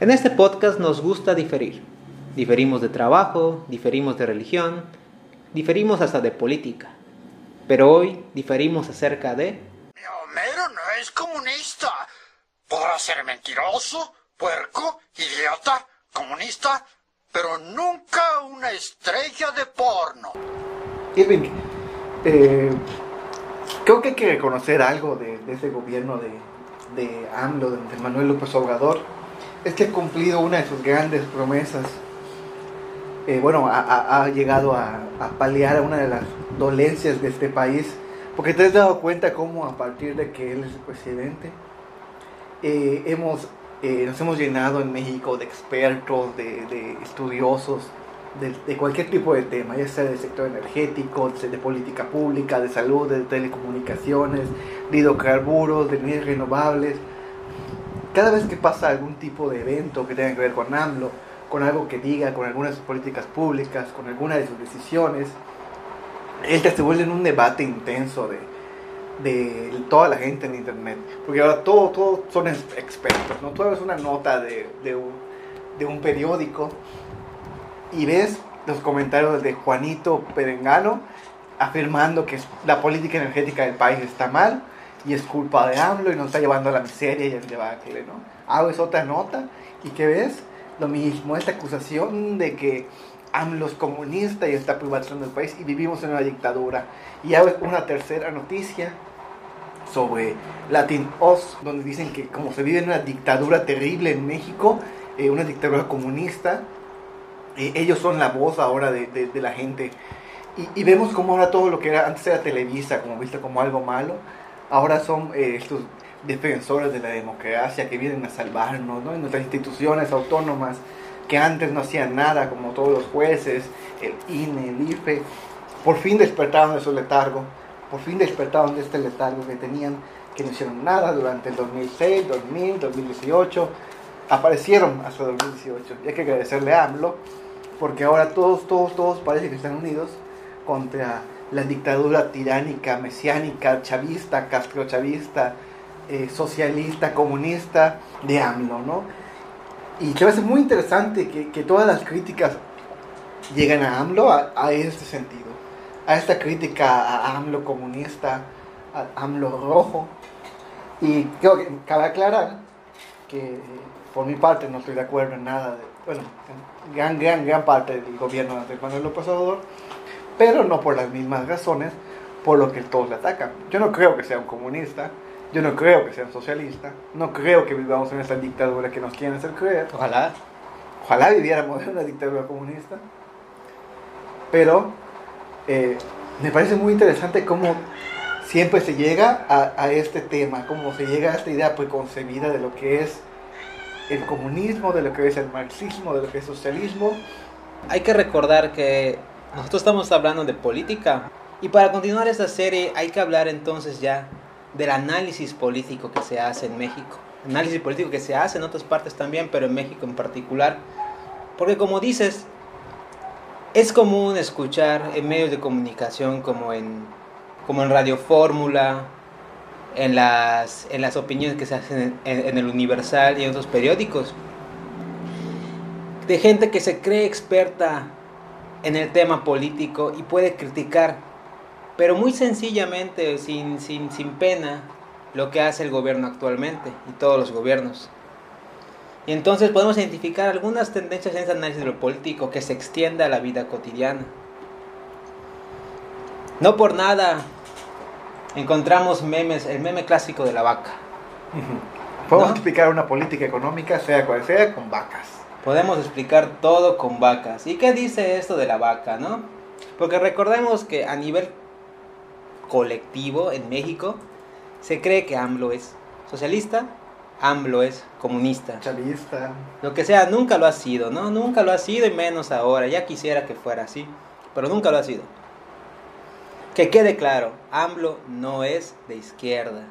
En este podcast nos gusta diferir. Diferimos de trabajo, diferimos de religión, diferimos hasta de política. Pero hoy diferimos acerca de... Homero no es comunista. Podrá ser mentiroso, puerco, idiota, comunista, pero nunca una estrella de porno. Irving, eh, creo que hay que reconocer algo de, de ese gobierno de, de AMLO, de Manuel López Obrador, es que ha cumplido una de sus grandes promesas. Eh, bueno, ha, llegado a, a paliar una de las dolencias de este país, porque te has dado cuenta cómo a partir de que él es presidente, eh, hemos, eh, nos hemos llenado en México de expertos, de, estudiosos, de, de cualquier tipo de tema, ya sea del sector energético, de, de política pública, de salud, de telecomunicaciones, de hidrocarburos, de energías renovables. Cada vez que pasa algún tipo de evento que tenga que ver con AMLO, con algo que diga, con algunas de sus políticas públicas, con alguna de sus decisiones, él se vuelve en un debate intenso de, de toda la gente en internet. Porque ahora todos todo son ex- expertos, ¿no? Tú ves una nota de, de un, de un periódico y ves los comentarios de Juanito Perengano afirmando que la política energética del país está mal y es culpa de AMLO y nos está llevando a la miseria y al debacle, ¿no? Hago esa otra nota y ¿qué ves? Lo mismo, esta acusación de que AMLO es comunista y está privatizando el país y vivimos en una dictadura. Y hago una tercera noticia sobre Latin Oz, donde dicen que como se vive en una dictadura terrible en México, eh, una dictadura comunista, eh, ellos son la voz ahora de, la gente. Y, y vemos como ahora todo lo que era, antes era Televisa, como visto como algo malo, ahora son eh, estos defensores de la democracia que vienen a salvarnos, nuestras instituciones autónomas que antes no hacían nada, como todos los jueces, el INE, el IFE, por fin despertaron de su letargo, por fin despertaron de este letargo que tenían, que no hicieron nada durante el 2006, 2000, 2018, aparecieron hasta 2018. Y hay que agradecerle a AMLO, porque ahora todos, todos, todos parecen que están unidos contra la dictadura tiránica, mesiánica, chavista, castrochavista, eh, socialista, comunista de AMLO, ¿no? Y que a ser muy interesante que, que todas las críticas lleguen a AMLO a, a este sentido, a esta crítica a AMLO comunista, a AMLO rojo. Y creo que cabe aclarar que eh, por mi parte no estoy de acuerdo en nada, de, bueno, en gran, gran, gran parte del gobierno de Manuel López Obrador, pero no por las mismas razones por lo que todos le atacan. Yo no creo que sea un comunista, yo no creo que sea un socialista, no creo que vivamos en esta dictadura que nos quieren hacer creer. Ojalá. Ojalá viviéramos en una dictadura comunista. Pero eh, me parece muy interesante cómo siempre se llega a, a este tema, cómo se llega a esta idea preconcebida de lo que es el comunismo, de lo que es el marxismo, de lo que es socialismo. Hay que recordar que nosotros estamos hablando de política. Y para continuar esta serie hay que hablar entonces ya del análisis político que se hace en México. Análisis político que se hace en otras partes también, pero en México en particular. Porque como dices, es común escuchar en medios de comunicación como en, como en Radio Fórmula, en las, en las opiniones que se hacen en, en el Universal y en otros periódicos, de gente que se cree experta en el tema político y puede criticar, pero muy sencillamente, sin, sin, sin pena, lo que hace el gobierno actualmente y todos los gobiernos. Y entonces podemos identificar algunas tendencias en ese análisis de lo político que se extiende a la vida cotidiana. No por nada encontramos memes, el meme clásico de la vaca. Podemos ¿No? explicar una política económica, sea cual sea, con vacas. Podemos explicar todo con vacas. ¿Y qué dice esto de la vaca, no? Porque recordemos que a nivel colectivo en México se cree que AMLO es socialista, AMLO es comunista. Chavista. Lo que sea, nunca lo ha sido, ¿no? Nunca lo ha sido y menos ahora. Ya quisiera que fuera así, pero nunca lo ha sido. Que quede claro, AMLO no es de izquierda.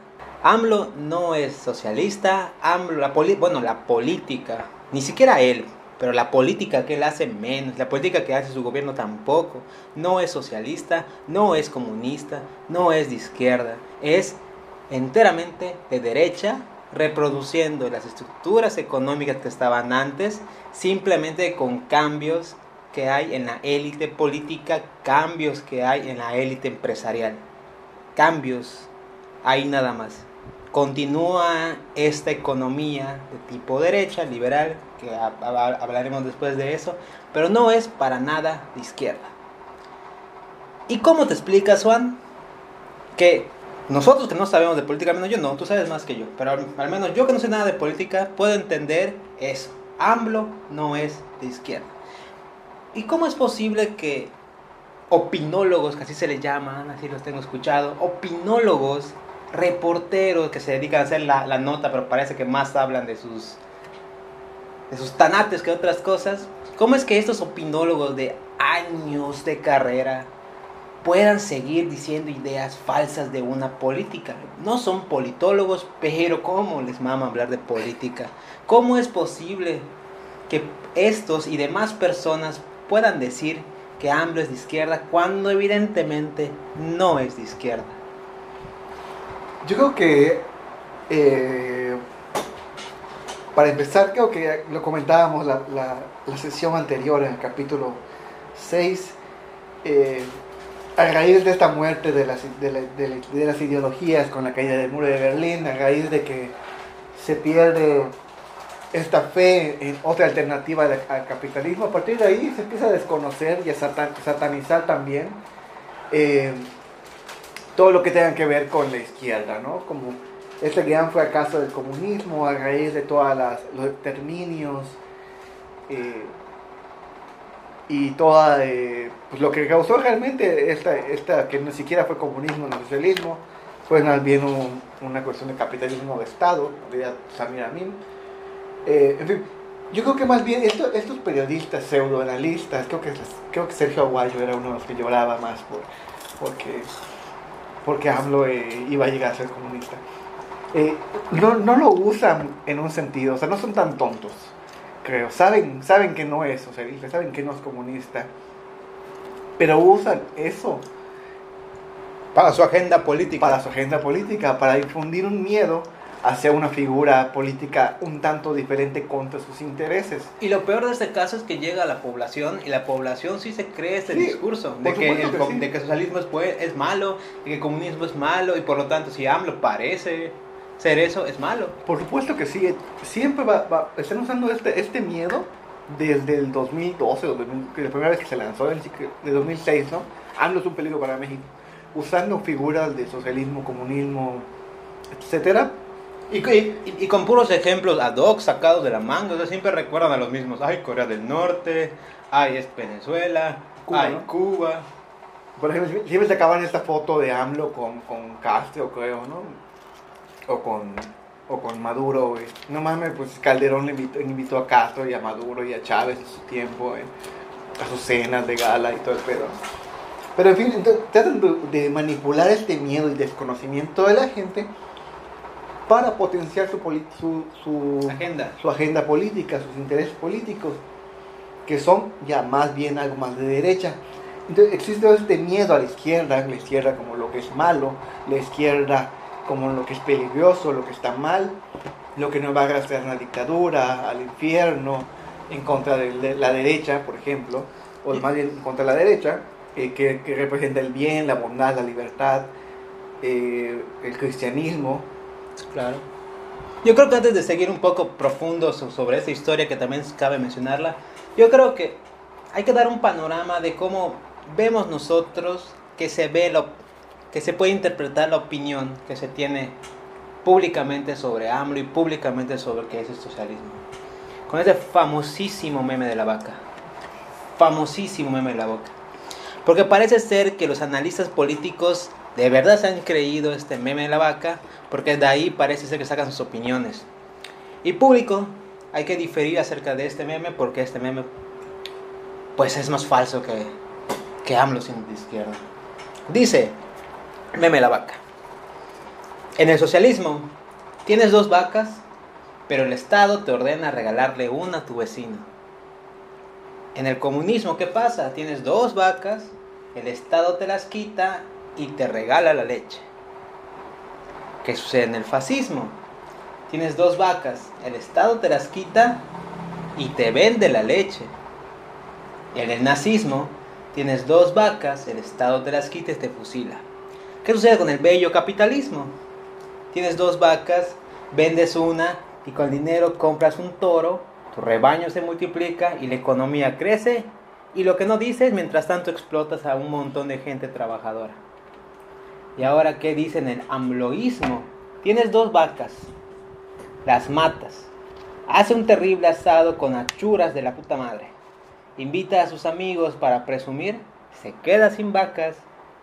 AMLO no es socialista, AMLO, la bueno, la política, ni siquiera él, pero la política que él hace menos, la política que hace su gobierno tampoco, no es socialista, no es comunista, no es de izquierda, es enteramente de derecha reproduciendo las estructuras económicas que estaban antes, simplemente con cambios que hay en la élite política, cambios que hay en la élite empresarial. Cambios, ahí nada más. Continúa esta economía de tipo derecha, liberal, que hablaremos después de eso, pero no es para nada de izquierda. ¿Y cómo te explicas, Juan? Que nosotros que no sabemos de política, al menos yo no, tú sabes más que yo, pero al, menos yo que no sé nada de política, puedo entender eso. AMLO no es de izquierda. ¿Y cómo es posible que opinólogos, que así se les llaman, así los tengo escuchado, opinólogos, reporteros que se dedican a hacer la, nota, pero parece que más hablan de sus, de sus tanates que otras cosas, ¿cómo es que estos opinólogos de años de carrera puedan seguir diciendo ideas falsas de una política. No son politólogos, pero ¿cómo les mama hablar de política? ¿Cómo es posible que estos y demás personas puedan decir que AMLO es de izquierda cuando evidentemente no es de izquierda? Yo creo que, eh, para empezar, creo que lo comentábamos la, la, sesión anterior en el capítulo 6, eh, a raíz de esta muerte de las, de, las ideologías con la caída del muro de Berlín, a raíz de que se pierde esta fe en otra alternativa al capitalismo, a partir de ahí se empieza a desconocer y a satanizar también eh, todo lo que tenga que ver con la izquierda, ¿no? Como este gran fracaso del comunismo a raíz de todos los exterminios. Eh, y toda eh, pues lo que causó realmente esta, esta, que ni siquiera fue comunismo ni socialismo, fue más bien una cuestión de capitalismo de Estado, de Samir Amin. Eh, en fin, yo creo que más bien esto, estos periodistas pseudoanalistas, creo que, creo que Sergio Aguayo era uno de los que lloraba más por, porque, porque AMLO eh, iba a llegar a ser comunista. no, no lo usan en un sentido, o sea, no son tan tontos creo. Saben, saben que no es socialista, saben que no es comunista, pero usan eso para su agenda política. Para su agenda política, para infundir un miedo hacia una figura política un tanto diferente contra sus intereses. Y lo peor de este caso es que llega a la población y la población sí se cree este discurso de que, el, de que socialismo es, es malo, de que el comunismo es malo y por lo tanto si AMLO parece ser eso es malo. Por supuesto que sí. Siempre va, están usando este, este miedo desde el 2012, la primera vez que se lanzó, de 2006, ¿no? AMLO es un peligro para México. Usando figuras de socialismo, comunismo, etcétera. Y, y, con puros ejemplos ad hoc sacados de la manga, o siempre recuerdan a los mismos. Ay, Corea del Norte, ay, es Venezuela, Cuba, ay, Cuba. Por ejemplo, siempre se acaban esta foto de AMLO con, con Castro, creo, ¿no? o con, o con Maduro, No mames, pues Calderón le invitó, a Castro y a Maduro y a Chávez en su tiempo, a sus cenas de gala y todo el pedo. Pero en fin, entonces, tratan de, manipular este miedo y desconocimiento de la gente para potenciar su, su, su, agenda. su agenda política, sus intereses políticos, que son ya más bien algo más de derecha. Entonces existe este miedo a la izquierda, la izquierda como lo que es malo, la izquierda como lo que es peligroso, lo que está mal, lo que nos va a arrastrar a la dictadura, al infierno, en contra de la derecha, por ejemplo, o más bien en contra de la derecha, eh, que, representa el bien, la bondad, la libertad, eh, el cristianismo. Claro. Yo creo que antes de seguir un poco profundo sobre esta historia, que también cabe mencionarla, yo creo que hay que dar un panorama de cómo vemos nosotros que se ve lo, que se puede interpretar la opinión que se tiene públicamente sobre AMLO y públicamente sobre qué es el socialismo. Con ese famosísimo meme de la vaca. Famosísimo meme de la vaca. Porque parece ser que los analistas políticos de verdad se han creído este meme de la vaca, porque de ahí parece ser que sacan sus opiniones. Y público, hay que diferir acerca de este meme, porque este meme pues es más falso que, que AMLO sin de izquierda. Dice, meme la vaca. En el socialismo, tienes dos vacas, pero el Estado te ordena regalarle una a tu vecino. En el comunismo, ¿qué pasa? Tienes dos vacas, el Estado te las quita y te regala la leche. ¿Qué sucede en el fascismo? tienes dos vacas, el Estado te las quita y te vende la leche. En el nazismo, tienes dos vacas, el Estado te las quita y te fusila. ¿Qué sucede con el bello capitalismo? Tienes dos vacas, vendes una y con el dinero compras un toro, tu rebaño se multiplica y la economía crece y lo que no dices, mientras tanto explotas a un montón de gente trabajadora. Y ahora, ¿qué dicen el amloísmo? Tienes dos vacas, las matas, hace un terrible asado con achuras de la puta madre, invita a sus amigos para presumir, se queda sin vacas,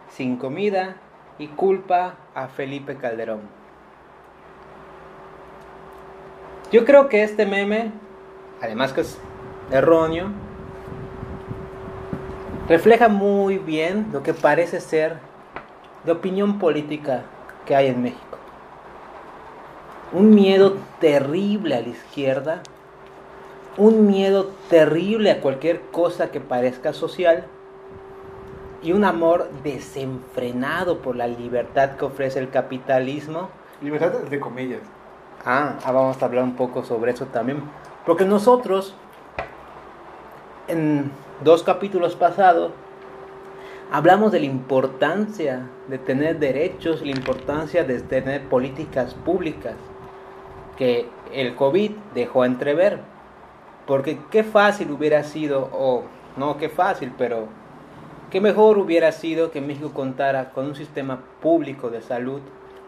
sin comida y culpa a Felipe Calderón. Yo creo que este meme, además que es erróneo, refleja muy bien lo que parece ser de opinión política que hay en México. Un miedo terrible a la izquierda, un miedo terrible a cualquier cosa que parezca social y un amor desenfrenado por la libertad que ofrece el capitalismo. Libertad de comillas. Ah, ah, vamos a hablar un poco sobre eso también. Porque nosotros, en dos capítulos pasados, hablamos de la importancia de tener derechos, la importancia de tener políticas públicas que el COVID dejó entrever. Porque qué fácil hubiera sido, o no qué fácil, pero qué mejor hubiera sido que México contara con un sistema público de salud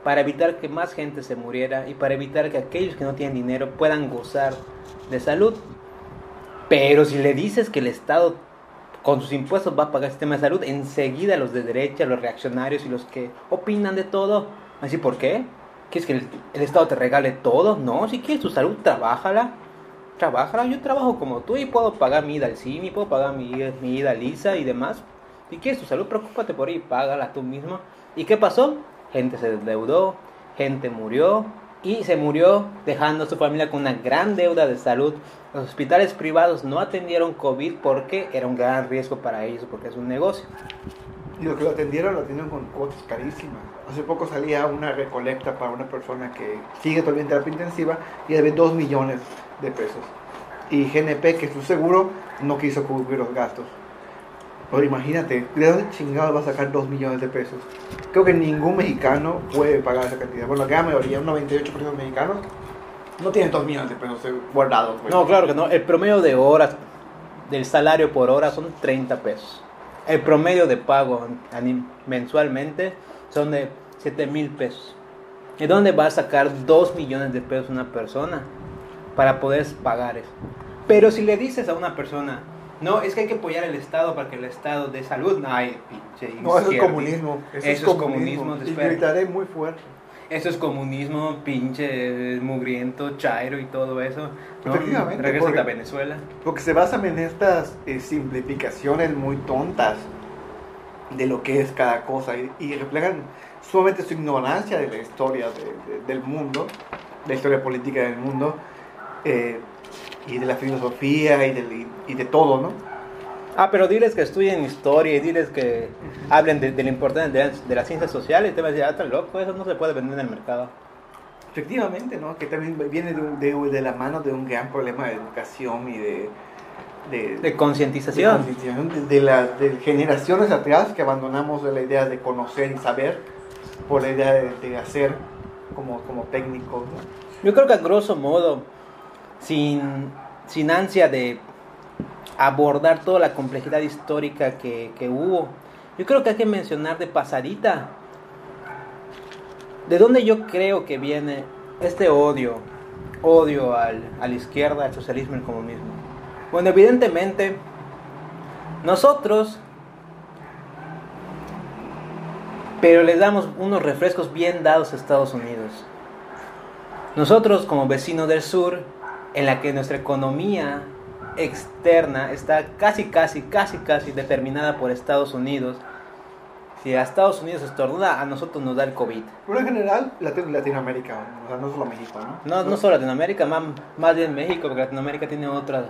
para evitar que más gente se muriera y para evitar que aquellos que no tienen dinero puedan gozar de salud. Pero si le dices que el Estado con sus impuestos va a pagar el sistema de salud, enseguida los de derecha, los reaccionarios y los que opinan de todo, así, ¿por qué? ¿Quieres que el, Estado te regale todo? No, si quieres tu salud, trabájala. Trabájala, yo trabajo como tú y puedo pagar mi ida al cine, puedo pagar mi, mi ida Lisa y demás. Si quieres tu salud, preocúpate por ahí, págala tú mismo. ¿Y qué pasó? Gente se endeudó, gente murió y se murió dejando a su familia con una gran deuda de salud. Los hospitales privados no atendieron COVID porque era un gran riesgo para ellos, porque es un negocio. Y los que lo atendieron lo atendieron con cuotas carísimas. Hace poco salía una recolecta para una persona que sigue todavía en terapia intensiva y debe 2 millones de pesos. Y GNP, que es su seguro, no quiso cubrir los gastos. Pero imagínate, ¿de dónde chingado va a sacar 2 millones de pesos? Creo que ningún mexicano puede pagar esa cantidad. Bueno, la gran mayoría, un 98% de mexicanos, no tienen 2 millones de pesos guardados. Pues. No, claro que no. El promedio de horas del salario por hora son 30 pesos. El promedio de pago mensualmente son de 7 mil pesos. ¿De dónde va a sacar 2 millones de pesos una persona para poder pagar eso? Pero si le dices a una persona, no, es que hay que apoyar el Estado para que el Estado dé salud, no, hay pinche No, eso es comunismo. Eso, es comunismo. y gritaré muy fuerte. Eso es comunismo, pinche mugriento, chairo y todo eso. ¿no? Regresa a Venezuela. Porque se basan en estas eh, simplificaciones muy tontas de lo que es cada cosa y, reflejan sumamente su ignorancia de la historia del mundo, de la historia política del mundo eh, y de la filosofía y de, y de todo, ¿no? Ah, pero diles que estudien historia y diles que hablen de, la importancia de, las ciencias sociales y te van a decir, ah, está loco, eso no se puede vender en el mercado. Efectivamente, ¿no? Que también viene de, de, la mano de un gran problema de educación y de... De, concientización. De, las de generaciones atrás que abandonamos la idea de conocer y saber por la idea de, hacer como, como técnicos. Yo creo que a grosso modo, sin, sin ansia de abordar toda la complejidad histórica que, hubo. Yo creo que hay que mencionar de pasadita de dónde yo creo que viene este odio, odio al, a la izquierda, al socialismo y al comunismo. Bueno, evidentemente, nosotros, pero les damos unos refrescos bien dados a Estados Unidos. Nosotros como vecinos del sur, en la que nuestra economía externa está casi, casi, casi, casi determinada por Estados Unidos. Si a Estados Unidos estornuda, a nosotros nos da el COVID. Pero en general, Latinoamérica, o sea, no solo México, ¿no? No, no solo Latinoamérica, más, más bien México, porque Latinoamérica tiene otra,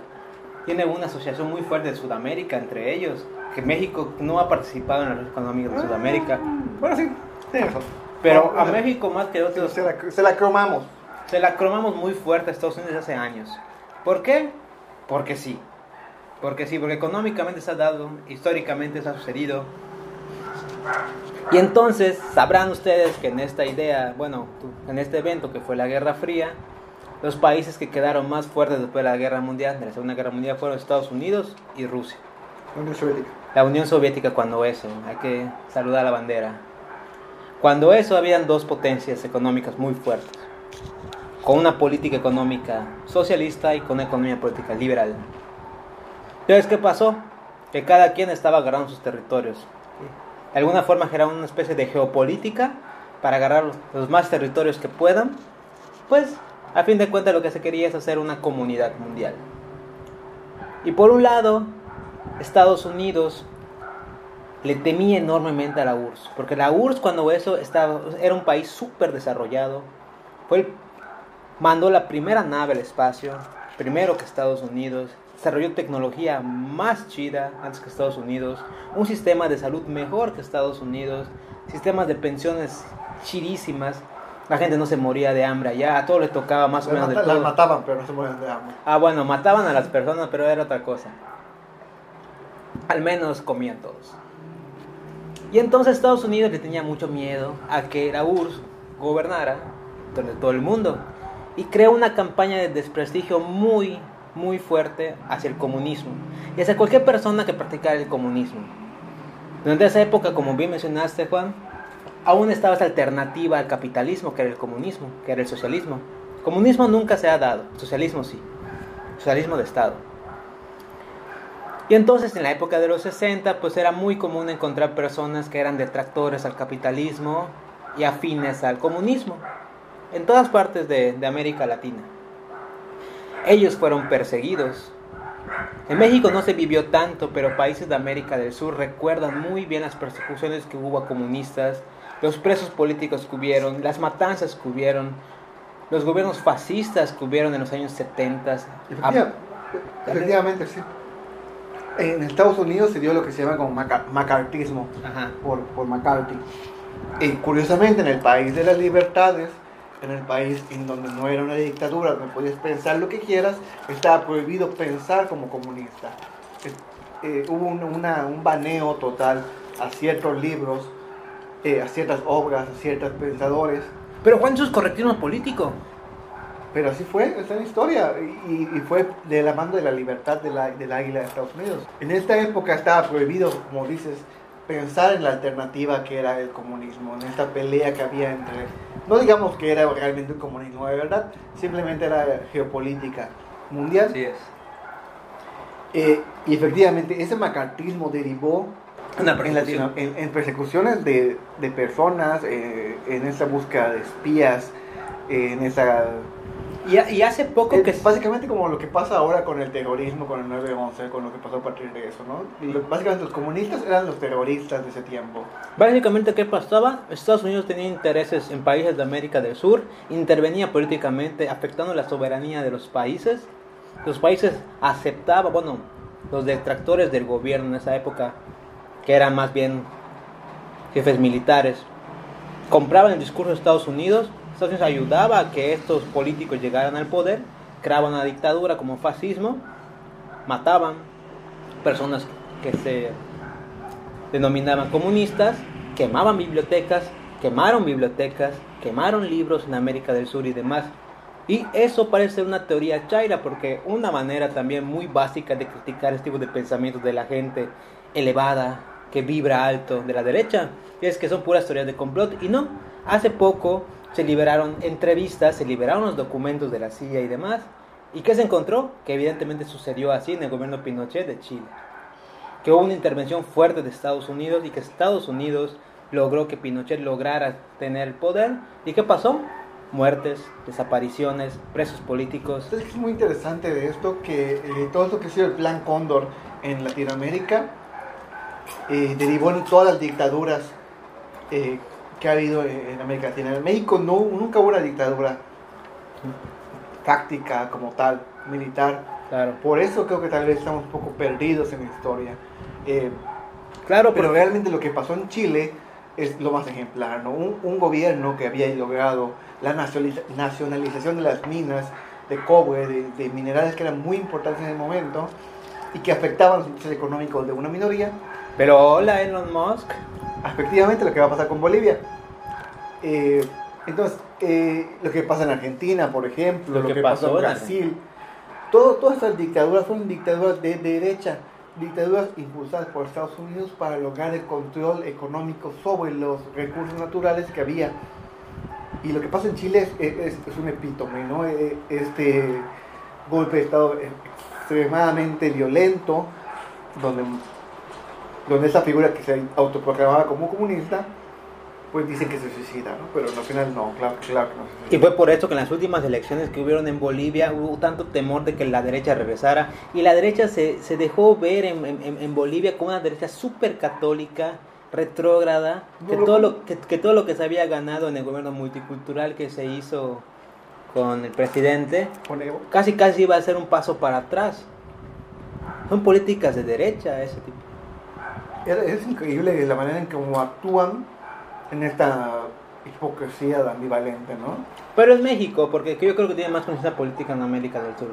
tiene una asociación muy fuerte de Sudamérica entre ellos, que México no ha participado en la red económica de ah, Sudamérica. Bueno, sí, eso. Pero a México más que otros... Se la, se la cromamos. Se la cromamos muy fuerte a Estados Unidos hace años. ¿Por qué? Porque sí. Porque sí, porque económicamente se ha dado, históricamente se ha sucedido. Y entonces sabrán ustedes que en esta idea, bueno, en este evento que fue la Guerra Fría, los países que quedaron más fuertes después de la Guerra Mundial, de la Segunda Guerra Mundial, fueron Estados Unidos y Rusia. La Unión Soviética. La Unión Soviética cuando eso, hay que saludar la bandera. Cuando eso habían dos potencias económicas muy fuertes, con una política económica socialista y con una economía política liberal. Entonces, ¿qué pasó? Que cada quien estaba agarrando sus territorios. De alguna forma generaron una especie de geopolítica para agarrar los, los más territorios que puedan. Pues, a fin de cuentas, lo que se quería es hacer una comunidad mundial. Y por un lado, Estados Unidos le temía enormemente a la URSS, porque la URSS cuando eso estaba, era un país súper desarrollado, fue el- mandó la primera nave al espacio, primero que Estados Unidos, desarrolló tecnología más chida antes que Estados Unidos, un sistema de salud mejor que Estados Unidos, sistemas de pensiones chidísimas, la gente no se moría de hambre allá, a todo le tocaba más o menos de mata- las todo. mataban, pero no se morían de hambre. Ah, bueno, mataban a las personas, pero era otra cosa. Al menos comían todos. Y entonces Estados Unidos le tenía mucho miedo a que la URSS gobernara donde todo el mundo. Y creó una campaña de desprestigio muy, muy fuerte hacia el comunismo. Y hacia cualquier persona que practicara el comunismo. Durante esa época, como bien mencionaste, Juan, aún estaba esa alternativa al capitalismo, que era el comunismo, que era el socialismo. Comunismo nunca se ha dado, socialismo sí. Socialismo de Estado. Y entonces en la época de los 60 pues era muy común encontrar personas que eran detractores al capitalismo y afines al comunismo. En todas partes de, de América Latina. Ellos fueron perseguidos. En México no se vivió tanto, pero países de América del Sur recuerdan muy bien las persecuciones que hubo a comunistas, los presos políticos que hubieron, las matanzas que hubieron, los gobiernos fascistas que hubieron en los años 70. Efectiva- efectivamente, sí. En Estados Unidos se dio lo que se llama como maca- macartismo Ajá. por, por McCarthy. Y curiosamente, en el país de las libertades, en el país en donde no era una dictadura, donde podías pensar lo que quieras, estaba prohibido pensar como comunista. Eh, eh, hubo un, una- un baneo total a ciertos libros, eh, a ciertas obras, a ciertos pensadores. Pero Juan, eso es correctivismo político. Pero así fue, está en la historia. Y, y fue de la mano de la libertad de la- del águila de Estados Unidos. En esta época estaba prohibido, como dices, pensar en la alternativa que era el comunismo, en esta pelea que había entre... No digamos que era realmente un comunismo de verdad, simplemente era geopolítica mundial. es. Eh, y efectivamente ese macartismo derivó en. Latino- en- en persecuciones de, de personas, eh, en esa búsqueda de espías, eh, en esa Y, y hace poco Es que... básicamente como lo que pasa ahora con el terrorismo, con el 9-11, con lo que pasó a partir de eso, ¿no? Básicamente los comunistas eran los terroristas de ese tiempo. Básicamente, ¿qué pasaba? Estados Unidos tenía intereses en países de América del Sur, intervenía políticamente afectando la soberanía de los países. Los países aceptaban, bueno, los detractores del gobierno en esa época, que eran más bien jefes militares, compraban el discurso de Estados Unidos. Estados Unidos ayudaba a que estos políticos llegaran al poder, creaban una dictadura como fascismo, mataban personas que se denominaban comunistas, quemaban bibliotecas, quemaron bibliotecas, quemaron libros en América del Sur y demás. Y eso parece una teoría chaira porque una manera también muy básica de criticar este tipo de pensamientos de la gente elevada, que vibra alto de la derecha, es que son puras teorías de complot. Y no, hace poco se liberaron entrevistas, se liberaron los documentos de la CIA y demás. ¿Y qué se encontró? Que evidentemente sucedió así en el gobierno Pinochet de Chile que hubo una intervención fuerte de Estados Unidos y que Estados Unidos logró que Pinochet lograra tener el poder. ¿Y qué pasó? Muertes, desapariciones, presos políticos. Entonces es muy interesante de esto que eh, todo esto que ha sido el plan Cóndor en Latinoamérica eh, derivó en todas las dictaduras eh, que ha habido en América Latina. En México no, nunca hubo una dictadura táctica como tal, militar. Claro, Por eso creo que tal vez estamos un poco perdidos en la historia. Eh, claro pero pero realmente lo que pasó en Chile es lo más ejemplar, ¿no? Un, un gobierno que había logrado la nacionaliza- nacionalización de las minas de cobre, de, de minerales que eran muy importantes en el momento y que afectaban los intereses económicos de una minoría, Pero hola Elon Musk. Efectivamente lo que va a pasar con Bolivia. Eh, entonces, eh, lo que pasa en Argentina, por ejemplo, Lo lo, que que, pasó en Brasil, todo, todas estas dictaduras fueron dictaduras de derecha, dictaduras impulsadas por Estados Unidos para lograr el control económico sobre los recursos naturales que había. Y lo que pasa en Chile es, es- es un epítome, ¿no? Eh, Este golpe de Estado extremadamente violento, donde, donde esa figura que se autoproclamaba como comunista, pues dicen que se suicida, ¿no? Pero al final no, claro, claro no se Y suicida. fue por esto que en las últimas elecciones que hubieron en Bolivia hubo tanto temor de que la derecha regresara. Y la derecha se, se dejó ver en, en- en Bolivia como una derecha súper católica, retrógrada, que, No todo lo, que, que todo lo que se había ganado en el gobierno multicultural que se hizo con el presidente, Con casi casi iba a ser un paso para atrás. Son políticas de derecha ese tipo. Es, increíble la manera en cómo actúan en esta hipocresía ambivalente, ¿no? Pero es México, porque yo creo que tiene más conciencia política en América del Sur.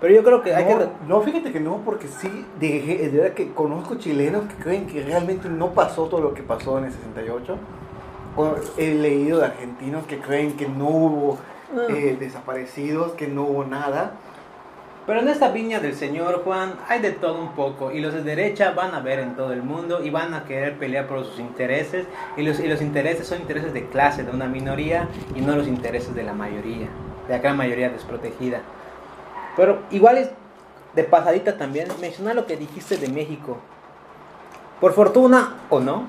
Pero yo creo que hay no, que... re- no, fíjate que no, porque sí, de, de verdad que conozco chilenos que creen que realmente no pasó todo lo que pasó en el 68. O he leído de argentinos que creen que no hubo Ah. eh, desaparecidos, que no hubo nada. Pero en esta viña del Señor Juan hay de todo un poco y los de derecha van a ver en todo el mundo y van a querer pelear por sus intereses y los, y los intereses son intereses de clase, de una minoría y no los intereses de la mayoría, de la gran mayoría desprotegida. Pero igual es de pasadita también mencionar lo que dijiste de México. Por fortuna o no,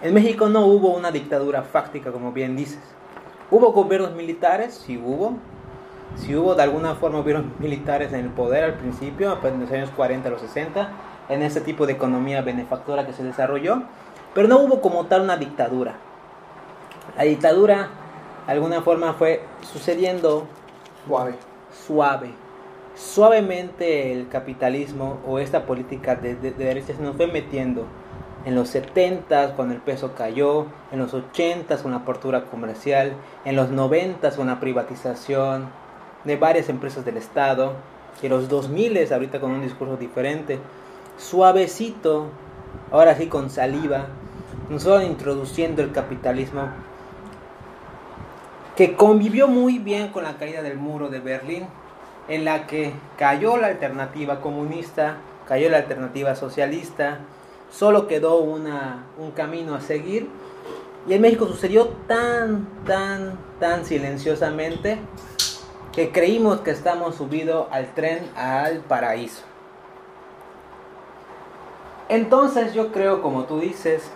en México no hubo una dictadura fáctica como bien dices. Hubo gobiernos militares, sí hubo, si hubo de alguna forma hubieron militares en el poder al principio, apenas en los años 40 a los 60, en este tipo de economía benefactora que se desarrolló, pero no hubo como tal una dictadura. La dictadura de alguna forma fue sucediendo Suave. suave. Suavemente el capitalismo o esta política de, de- de derecha se nos fue metiendo. En los 70 cuando el peso cayó, en los 80 con la apertura comercial, en los 90 con la privatización de varias empresas del Estado, en los 2000 ahorita con un discurso diferente. Suavecito, ahora sí con saliva, nos fueron introduciendo el capitalismo que convivió muy bien con la caída del muro de Berlín, en la que cayó la alternativa comunista, cayó la alternativa socialista, solo quedó una, un camino a seguir, y en México sucedió tan, tan, tan silenciosamente que creímos que estamos subidos al tren al paraíso. Entonces yo creo, como tú dices,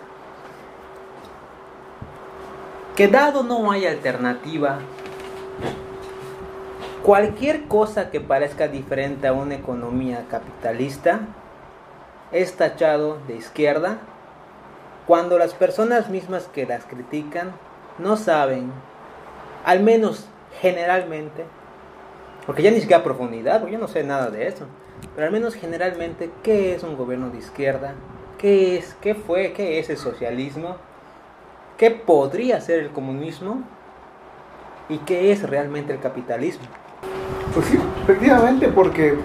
que dado no hay alternativa, cualquier cosa que parezca diferente a una economía capitalista es tachado de izquierda cuando las personas mismas que las critican no saben, al menos generalmente, porque ya ni siquiera profundidad, porque yo no sé nada de eso, pero al menos generalmente, ¿qué es un gobierno de izquierda? ¿Qué es? ¿Qué fue? ¿Qué es el socialismo? ¿Qué podría ser el comunismo? ¿Y qué es realmente el capitalismo? Pues sí, efectivamente, porque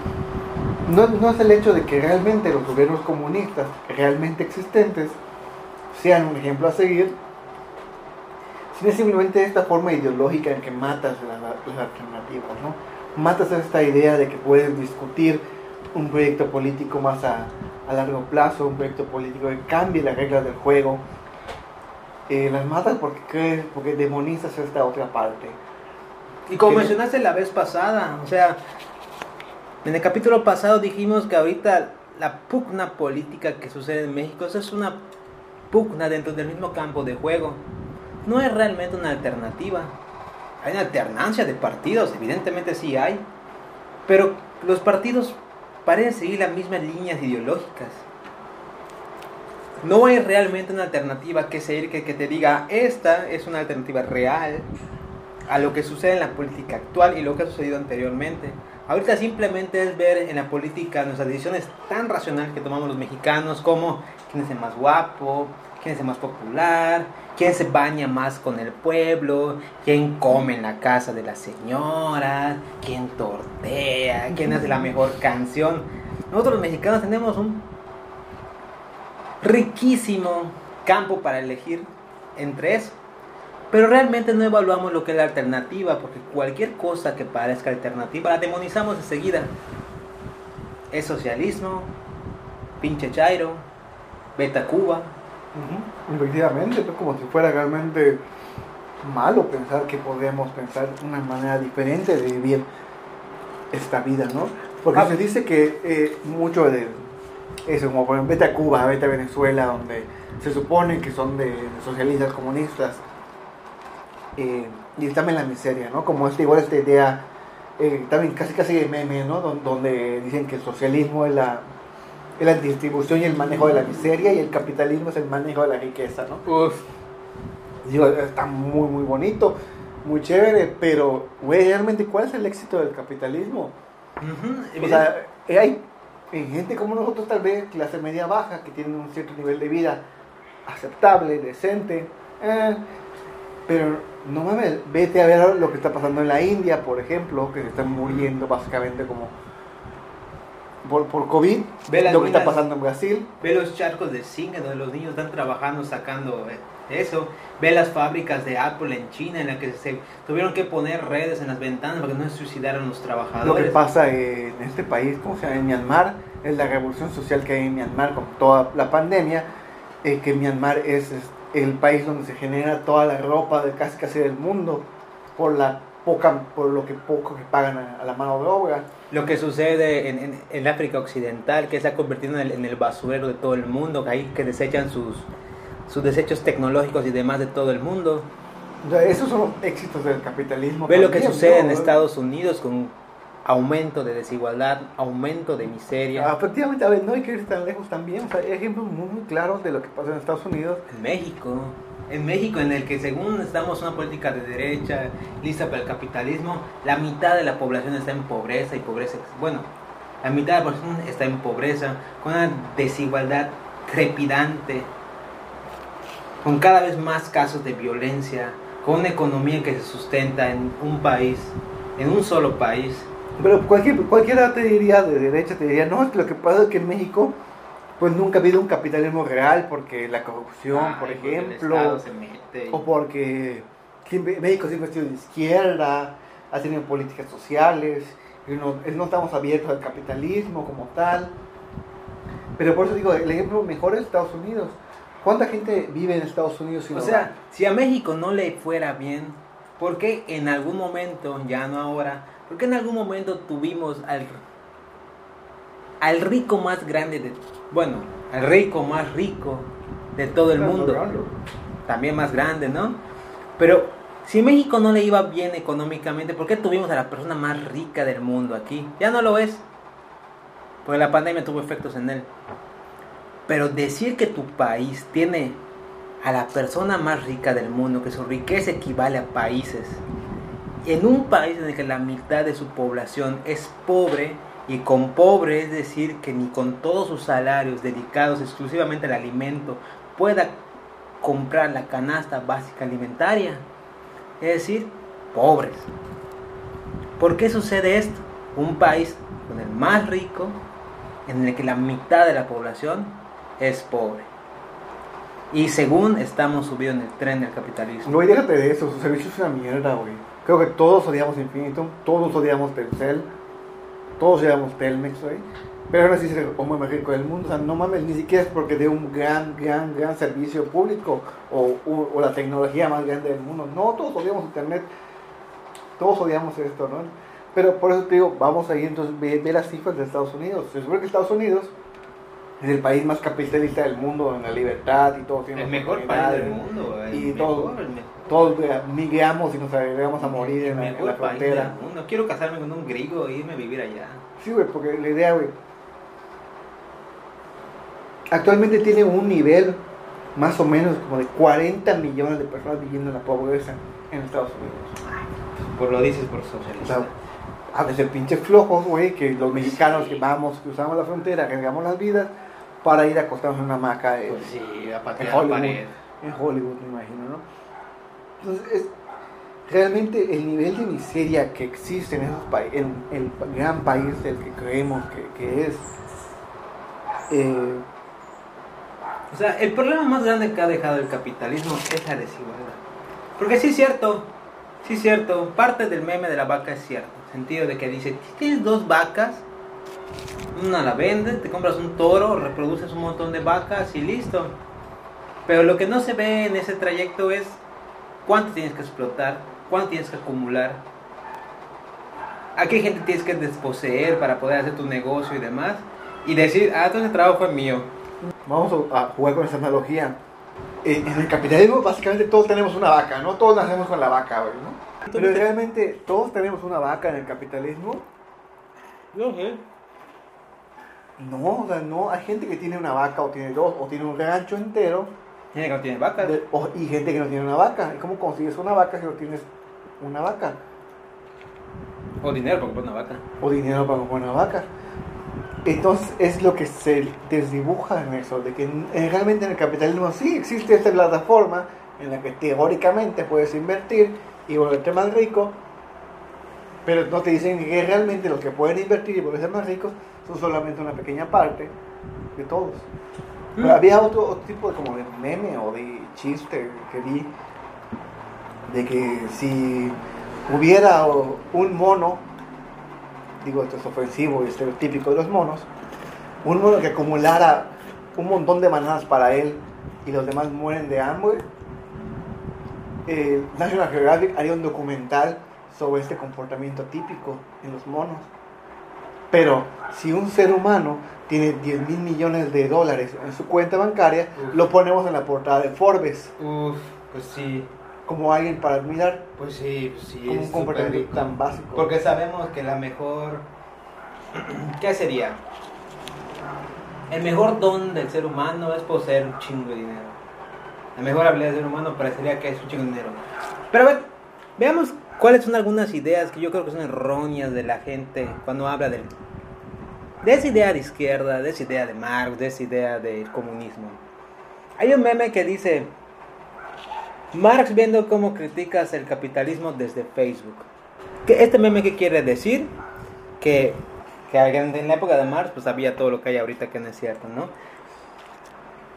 no, es el hecho de que realmente los gobiernos comunistas realmente existentes sean un ejemplo a seguir, sino simplemente esta forma ideológica en que matas las alternativas, ¿no? Matas esta idea de que puedes discutir un proyecto político más a, a largo plazo, un proyecto político que cambie las reglas del juego. Eh, las matas porque crees, porque demonizas esta otra parte. Y como Que- mencionaste la vez pasada, o sea, en el capítulo pasado dijimos que ahorita la pugna política que sucede en México eso es una pugna dentro del mismo campo de juego. No es realmente una alternativa. Hay una alternancia de partidos, evidentemente sí hay, pero los partidos parecen seguir las mismas líneas ideológicas. No hay realmente una alternativa que seguir que, que te diga, esta es una alternativa real a lo que sucede en la política actual y lo que ha sucedido anteriormente. Ahorita simplemente es ver en la política nuestras decisiones tan racionales que tomamos los mexicanos como quién es el más guapo, quién es el más popular, quién se baña más con el pueblo, quién come en la casa de la señora, quién tortea, quién hace la mejor canción. Nosotros los mexicanos tenemos un riquísimo campo para elegir entre eso. Pero realmente no evaluamos lo que es la alternativa, porque cualquier cosa que parezca alternativa la demonizamos enseguida. Es socialismo, pinche chairo, beta Cuba, Efectivamente, es como si fuera realmente malo pensar que podemos pensar una manera diferente de vivir esta vida, ¿no? Porque Ah. se dice que eh, mucho de eso, como por ejemplo, vete a Cuba, vete a Venezuela, donde se supone que son de socialistas, comunistas, eh, y están en la miseria, ¿no? Como este, igual esta idea, eh, también casi casi de meme, ¿no? Don- Donde dicen que el socialismo es la, es la distribución y el manejo de la miseria y el capitalismo es el manejo de la riqueza, ¿no? Uf. Digo, está muy, muy bonito, muy chévere, pero, güey, realmente, ¿cuál es el éxito del capitalismo? O sea, eh, hay gente como nosotros, tal vez, clase media baja, que tienen un cierto nivel de vida aceptable, decente, eh, pero no mames, vete a ver lo que está pasando en la India, por ejemplo, que se están muriendo básicamente como por, por COVID, Ve lo que está pasando en Brasil. Ve los charcos de zinc donde los niños están trabajando sacando eh, eso. Ve las fábricas de Apple en China en las que se tuvieron que poner redes en las ventanas para que no se suicidaran los Lo que trabajadores. pasa en este país, como se llama en Myanmar, es la revolución social que hay en Myanmar con toda la pandemia, eh, que Myanmar es, es el país donde se genera toda la ropa de casi casi del mundo por la poca por lo que poco que pagan a, a la mano de obra. Lo que sucede en, en, en África Occidental, que se ha convertido en el, en el basurero de todo el mundo, que ahí que desechan sus, sus desechos tecnológicos y demás de todo el mundo. Esos son los éxitos del capitalismo. Ve lo que sucede en. Estados Unidos con aumento de desigualdad, aumento de miseria. Ah, efectivamente, a ver, no hay que ir tan lejos también. O sea, hay ejemplos muy, muy claros de lo que pasa en Estados Unidos. En México, en México en el que según estamos una política de derecha lista para el capitalismo, la mitad de la población está en pobreza y pobreza, bueno, la mitad de la población está en pobreza, con una desigualdad trepidante, con cada vez más casos de violencia, con una economía que se sustenta en un país, en un solo país. Pero cualquier, cualquiera te diría de derecha, te diría, no, lo que pasa es que en México pues nunca ha habido un capitalismo real porque la corrupción, por porque ejemplo, Estado se mete y- o porque México siempre ha sido de izquierda, ha tenido políticas sociales, y no, no estamos abiertos al capitalismo como tal. Pero por eso digo, el ejemplo mejor es Estados Unidos. ¿Cuánta gente vive en Estados Unidos sin O hogar? sea, si a México no le fuera bien, ¿por qué en algún momento, ya no ahora, por qué en algún momento tuvimos al, al rico más grande de, bueno, al rico más rico de todo el mundo? También más grande, ¿no? Pero si México no le iba bien económicamente, ¿por qué tuvimos a la persona más rica del mundo aquí? Ya no lo es. Porque la pandemia tuvo efectos en él. Pero decir que tu país tiene a la persona más rica del mundo, que su riqueza equivale a países, en un país en el que la mitad de su población es pobre, y con pobre es decir que ni con todos sus salarios dedicados exclusivamente al alimento pueda comprar la canasta básica alimentaria, es decir, pobres. ¿Por qué sucede esto? Un país con el más rico, en el que la mitad de la población es pobre. Y según estamos subidos en el tren del capitalismo. No, y déjate de eso, su servicio es una mierda, güey. Creo que todos odiamos Infinito, todos odiamos Telcel, todos odiamos Telmex, güey. Pero ahora sí es el más rico del mundo, o sea, no mames, ni siquiera es porque dé un gran, gran, gran servicio público o, o- o la tecnología más grande del mundo. No, todos odiamos Internet, todos odiamos esto, ¿no? Pero por eso te digo, vamos ahí entonces, ve, ve las cifras de Estados Unidos. Se supone que Estados Unidos es el país más capitalista del mundo en la libertad y todo. El mejor país del mundo. el Y mejor, todo- el todos migramos y nos agregamos a morir en la, el en la mejor país frontera. mundo. Quiero casarme con un griego e irme a vivir allá. Sí, güey, porque la idea, güey. Actualmente tiene un nivel más o menos como de 40 millones de personas viviendo en la pobreza en Estados Unidos. Por lo dices por O socialista. sea, a veces pinches flojos, güey, que los mexicanos que vamos, cruzamos la frontera, arriesgamos las vidas para ir a acostarnos en una hamaca. Pues sí, a en Hollywood. en Hollywood, me imagino, ¿no? Entonces, es, realmente el nivel de miseria que existe en, esos pa- en el gran país del que creemos que, que es, eh, O sea, el problema más grande que ha dejado el capitalismo es la desigualdad. Porque sí es cierto, sí es cierto, parte del meme de la vaca es cierto. En el sentido de que dice, si tienes dos vacas, una la vendes, te compras un toro, reproduces un montón de vacas y listo. Pero lo que no se ve en ese trayecto es cuánto tienes que explotar, cuánto tienes que acumular, a qué gente tienes que desposeer para poder hacer tu negocio y demás. Y decir, ah, todo ese trabajo fue mío. vamos a jugar con esa analogía. Eh, en el capitalismo, básicamente todos tenemos una vaca, ¿no? Todos nacemos con la vaca, güey, ¿no? Pero realmente todos tenemos una vaca en el capitalismo. Yo sé. No, o sea, no, hay gente que tiene una vaca o tiene dos o tiene un rancho entero Gente que no tiene vacas. de- y gente que no tiene una vaca. ¿Y cómo consigues una vaca si no tienes una vaca? O dinero porque pone una vaca. O dinero para comprar una vaca. Entonces es lo que se desdibuja en eso, de que en- en- realmente en el capitalismo sí existe esta plataforma en la que teóricamente puedes invertir y volverte más rico, pero no te dicen que realmente los que pueden invertir y volverse más ricos son solamente una pequeña parte de todos. Pero Mm. había otro, otro tipo de, como de meme o de chiste que vi de que si hubiera un mono, digo esto es ofensivo y estereotípico de los monos, un mono que acumulara un montón de manadas para él y los demás mueren de hambre, eh, National Geographic haría un documental sobre este comportamiento típico en los monos. Pero si un ser humano tiene 10 mil millones de dólares en su cuenta bancaria, Uf. lo ponemos en la portada de Forbes Uf, pues sí. como alguien para admirar Pues sí, pues sí. como un es comportamiento súper rico. tan básico. Porque sabemos que la mejor. ¿Qué sería? El mejor don del ser humano es poseer un chingo de dinero. La mejor habilidad del ser humano parecería que es un chingo de dinero. Pero a ver, veamos cuáles son algunas ideas que yo creo que son erróneas de la gente cuando habla del, de esa idea de izquierda, de esa idea de Marx, de esa idea del comunismo. Hay un meme que dice, Marx viendo cómo criticas el capitalismo desde Facebook. ¿Qué- ¿Este meme qué quiere decir? Que, que en la época de Marx pues había todo lo que hay ahorita que no es cierto, ¿no?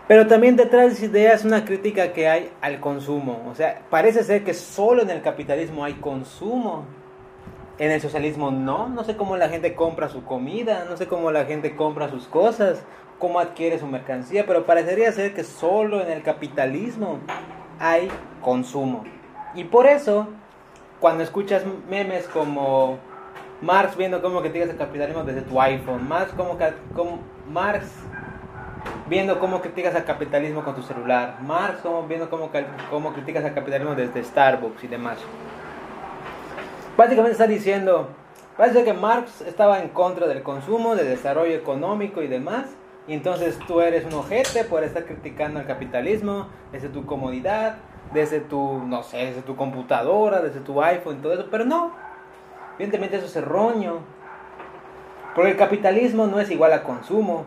Pero también detrás de esa idea es una crítica que hay al consumo. O sea, parece ser que solo en el capitalismo hay consumo. En el socialismo no. No sé cómo la gente compra su comida, no sé cómo la gente compra sus cosas, cómo adquiere su mercancía, pero parecería ser que solo en el capitalismo hay consumo. Y por eso, cuando escuchas memes como Marx viendo cómo criticas el capitalismo desde tu iPhone, Marx como, como Marx viendo cómo criticas al capitalismo con tu celular, Marx como viendo cómo, cómo criticas al capitalismo desde Starbucks y demás. Básicamente está diciendo, parece que Marx estaba en contra del consumo, del desarrollo económico y demás, y entonces tú eres un ojete por estar criticando al capitalismo desde tu comodidad, desde tu, no sé, desde tu computadora, desde tu iPhone todo eso, pero no, evidentemente eso es erróneo, porque el capitalismo no es igual a consumo,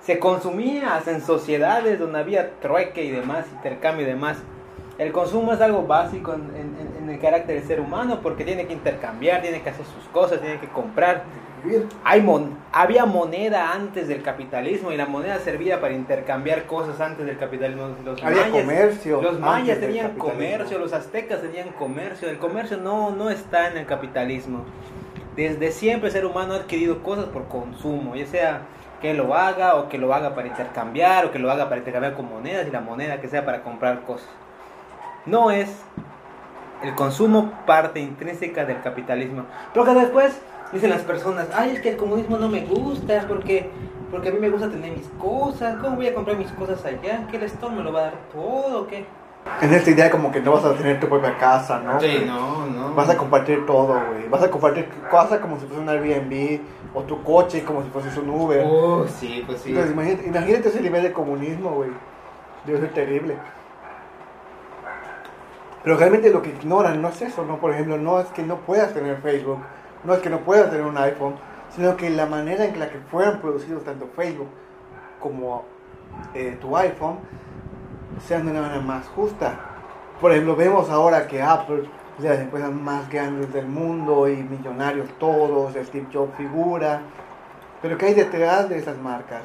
se consumía en sociedades donde había trueque y demás, intercambio y demás. El consumo es algo básico en- en el carácter del ser humano porque tiene que intercambiar, tiene que hacer sus cosas, tiene que comprar. Hay mon- había moneda antes del capitalismo y la moneda servía para intercambiar cosas antes del capitalismo. Los Había mayas, comercio Los mayas tenían comercio, los aztecas tenían comercio. El comercio no, no está en el capitalismo. Desde siempre el ser humano ha adquirido cosas por consumo, ya sea que lo haga o que lo haga para intercambiar o que lo haga para intercambiar con monedas y la moneda que sea para comprar cosas. No es el consumo parte intrínseca del capitalismo. Porque después dicen las personas, ay, es que el comunismo no me gusta porque, porque a mí me gusta tener mis cosas. ¿Cómo voy a comprar mis cosas allá? ¿Que el Estado me lo va a dar todo o qué? En esta idea como que no vas a tener tu propia casa, ¿no? no, no. Vas a compartir todo, güey. Vas a compartir tu casa como si fuese un Airbnb o tu coche como si fuese un Uber. Oh, sí, pues sí. Entonces, imagínate, imagínate ese nivel de comunismo, güey. Debe ser terrible. Pero realmente lo que ignoran no es eso, ¿no? Por ejemplo, no es que no puedas tener Facebook, no es que no puedas tener un iPhone, sino que la manera en la que fueran producidos tanto Facebook como eh, tu iPhone sean de una manera más justa. Por ejemplo, vemos ahora que Apple es de las empresas más grandes del mundo y millonarios todos, Steve Jobs figura. Pero ¿qué hay detrás de esas marcas?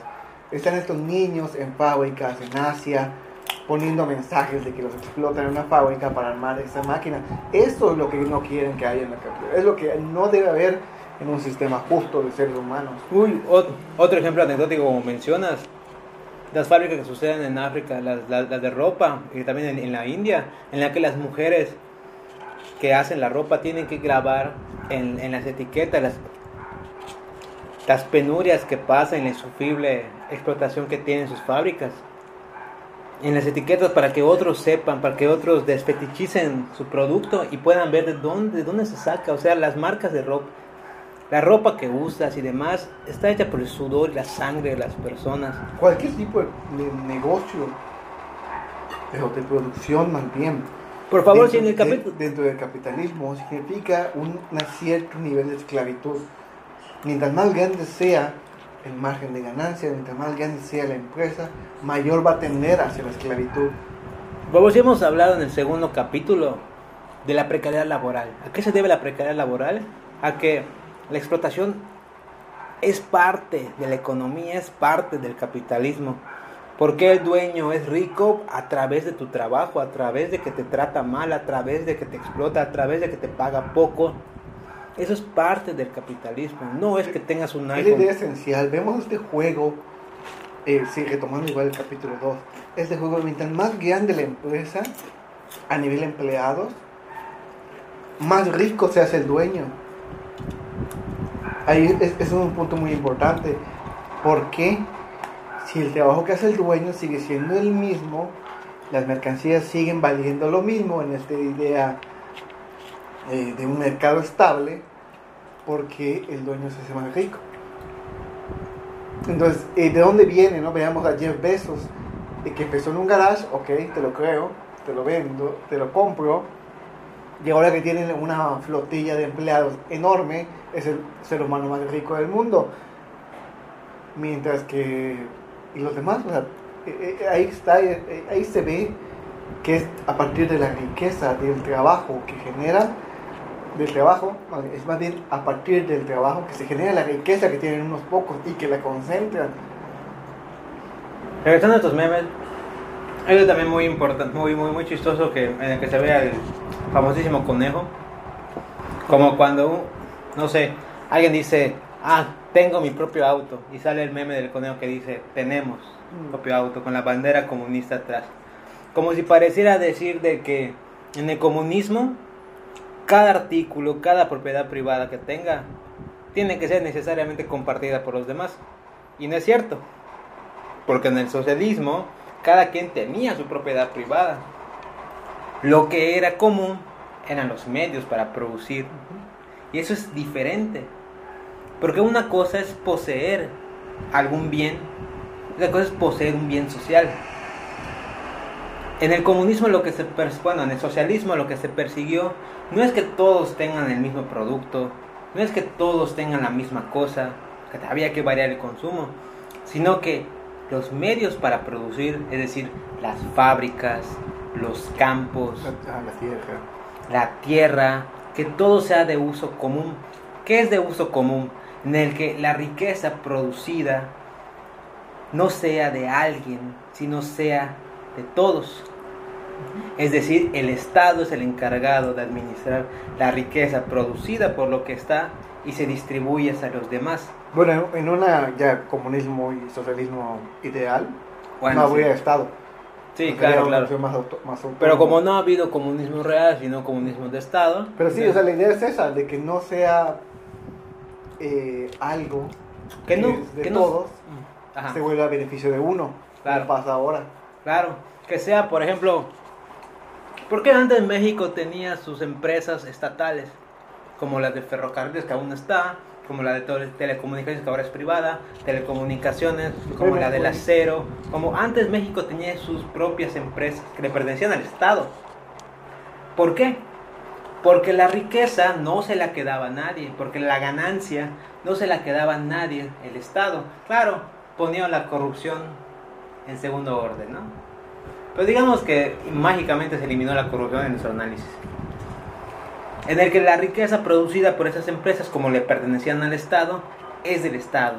Están estos niños en fábricas en Asia poniendo mensajes de que los explotan en una fábrica para armar esa máquina. Eso es lo que no quieren que haya en la capital. Es lo que no debe haber en un sistema justo de seres humanos. Uy, otro ejemplo anecdótico como mencionas, las fábricas que suceden en África, las, de ropa, y también en, la India, en la que las mujeres que hacen la ropa tienen que grabar en, las etiquetas las penurias que pasan, la insufrible explotación que tienen sus fábricas. En las etiquetas para que otros sepan, para que otros despetichicen su producto y puedan ver de dónde, de dónde se saca. O sea, las marcas de ropa, la ropa que usas y demás, está hecha por el sudor y la sangre de las personas. Cualquier tipo de negocio, pero de producción más bien. Por favor, si en el de- capítulo... dentro del capitalismo significa un cierto nivel de esclavitud. Mientras más grande sea el margen de ganancia, mientras más grande sea la empresa, mayor va a tender hacia la esclavitud. Vamos, ya hemos hablado en el segundo capítulo de la precariedad laboral. ¿A qué se debe la precariedad laboral? A que la explotación es parte de la economía, es parte del capitalismo. Porque el dueño es rico a través de tu trabajo, a través de que te trata mal, a través de que te explota, a través de que te paga poco. Eso es parte del capitalismo. No es que tengas un Es la iPhone. idea esencial. Vemos este juego, eh, sí, retomando igual el capítulo 2, este juego, mientras más grande la empresa a nivel empleados, más rico se hace el dueño. Ahí es, es un punto muy importante. porque Si el trabajo que hace el dueño sigue siendo el mismo, las mercancías siguen valiendo lo mismo en esta idea eh, de un mercado estable, porque el dueño se hace más rico. Entonces, eh, ¿de dónde viene? No? Veamos a Jeff Bezos, que empezó en un garage, ok, te lo creo, te lo vendo, te lo compro, y ahora que tienen una flotilla de empleados enorme, es el ser humano más rico del mundo. Mientras que, y los demás, o sea, eh, ahí está, ahí se ve que es a partir de la riqueza del trabajo que genera, del trabajo, es más bien a partir del trabajo que se genera la riqueza que tienen unos pocos y que la concentran. Regresando a estos memes, hay algo también muy importante, muy, muy, muy chistoso que, en el que se ve al famosísimo conejo. Como cuando, no sé, alguien dice, ah, tengo mi propio auto. Y sale el meme del conejo que dice, tenemos un propio auto, con la bandera comunista atrás. Como si pareciera decir de que en el comunismo, cada artículo, cada propiedad privada que tenga, tiene que ser necesariamente compartida por los demás. Y no es cierto. Porque en el socialismo cada quien tenía su propiedad privada. Lo que era común eran los medios para producir. Y eso es diferente. Porque una cosa es poseer algún bien, otra cosa es poseer un bien social. En el comunismo lo que se bueno, en el socialismo lo que se persiguió no es que todos tengan el mismo producto, no es que todos tengan la misma cosa, que había que variar el consumo, sino que los medios para producir, es decir, las fábricas, los campos, la tierra. la tierra, que todo sea de uso común. ¿Qué es de uso común? En el que la riqueza producida no sea de alguien, sino sea de todos. Es decir, el Estado es el encargado de administrar la riqueza producida por lo que está y se distribuye hacia los demás. Bueno, en una ya comunismo y socialismo ideal, Bueno, no sí. habría estado. Sí, claro, claro. opción Más auto- más autónoma. Pero como no ha habido comunismo real, sino comunismo de Estado. Pero sí, o sea, la idea es esa, de que no sea eh, algo que no, es de que no- todos, Ajá. se vuelva a beneficio de uno. Claro. Como pasa ahora. Claro, que sea, por ejemplo, ¿por qué antes México tenía sus empresas estatales? Como la de ferrocarriles que aún está, como la de tele- telecomunicaciones que ahora es privada, telecomunicaciones, como la del acero, como antes México tenía sus propias empresas que le pertenecían al Estado. ¿Por qué? Porque la riqueza no se la quedaba a nadie, porque la ganancia no se la quedaba a nadie, el Estado. Claro, ponían la corrupción en segundo orden, ¿no? Pero digamos que mágicamente se eliminó la corrupción en nuestro análisis. En el que la riqueza producida por esas empresas, como le pertenecían al Estado, es del Estado.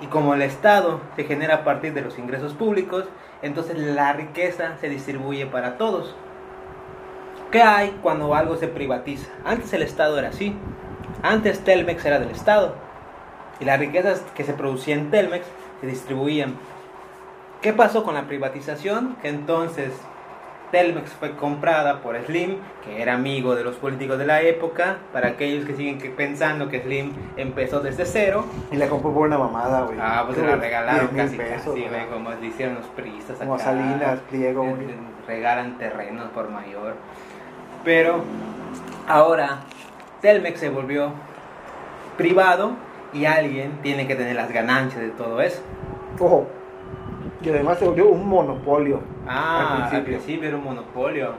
Y como el Estado se genera a partir de los ingresos públicos, entonces la riqueza se distribuye para todos. ¿Qué hay cuando algo se privatiza? Antes el Estado era así. Antes Telmex era del Estado. Y las riquezas que se producían en Telmex se distribuían. ¿Qué pasó con la privatización? Que entonces Telmex fue comprada por Slim, que era amigo de los políticos de la época, para aquellos que siguen pensando que Slim empezó desde cero. Y la compró por una mamada, güey. Ah, pues se la regalaron casi, pesos, casi, güey, como hicieron los priistas Como Salinas, Pliego, güey. Regalan terrenos por mayor. Pero ahora Telmex se volvió privado y alguien tiene que tener las ganancias de todo eso. Ojo. Y además se volvió un monopolio. Ah, al principio. era un monopolio.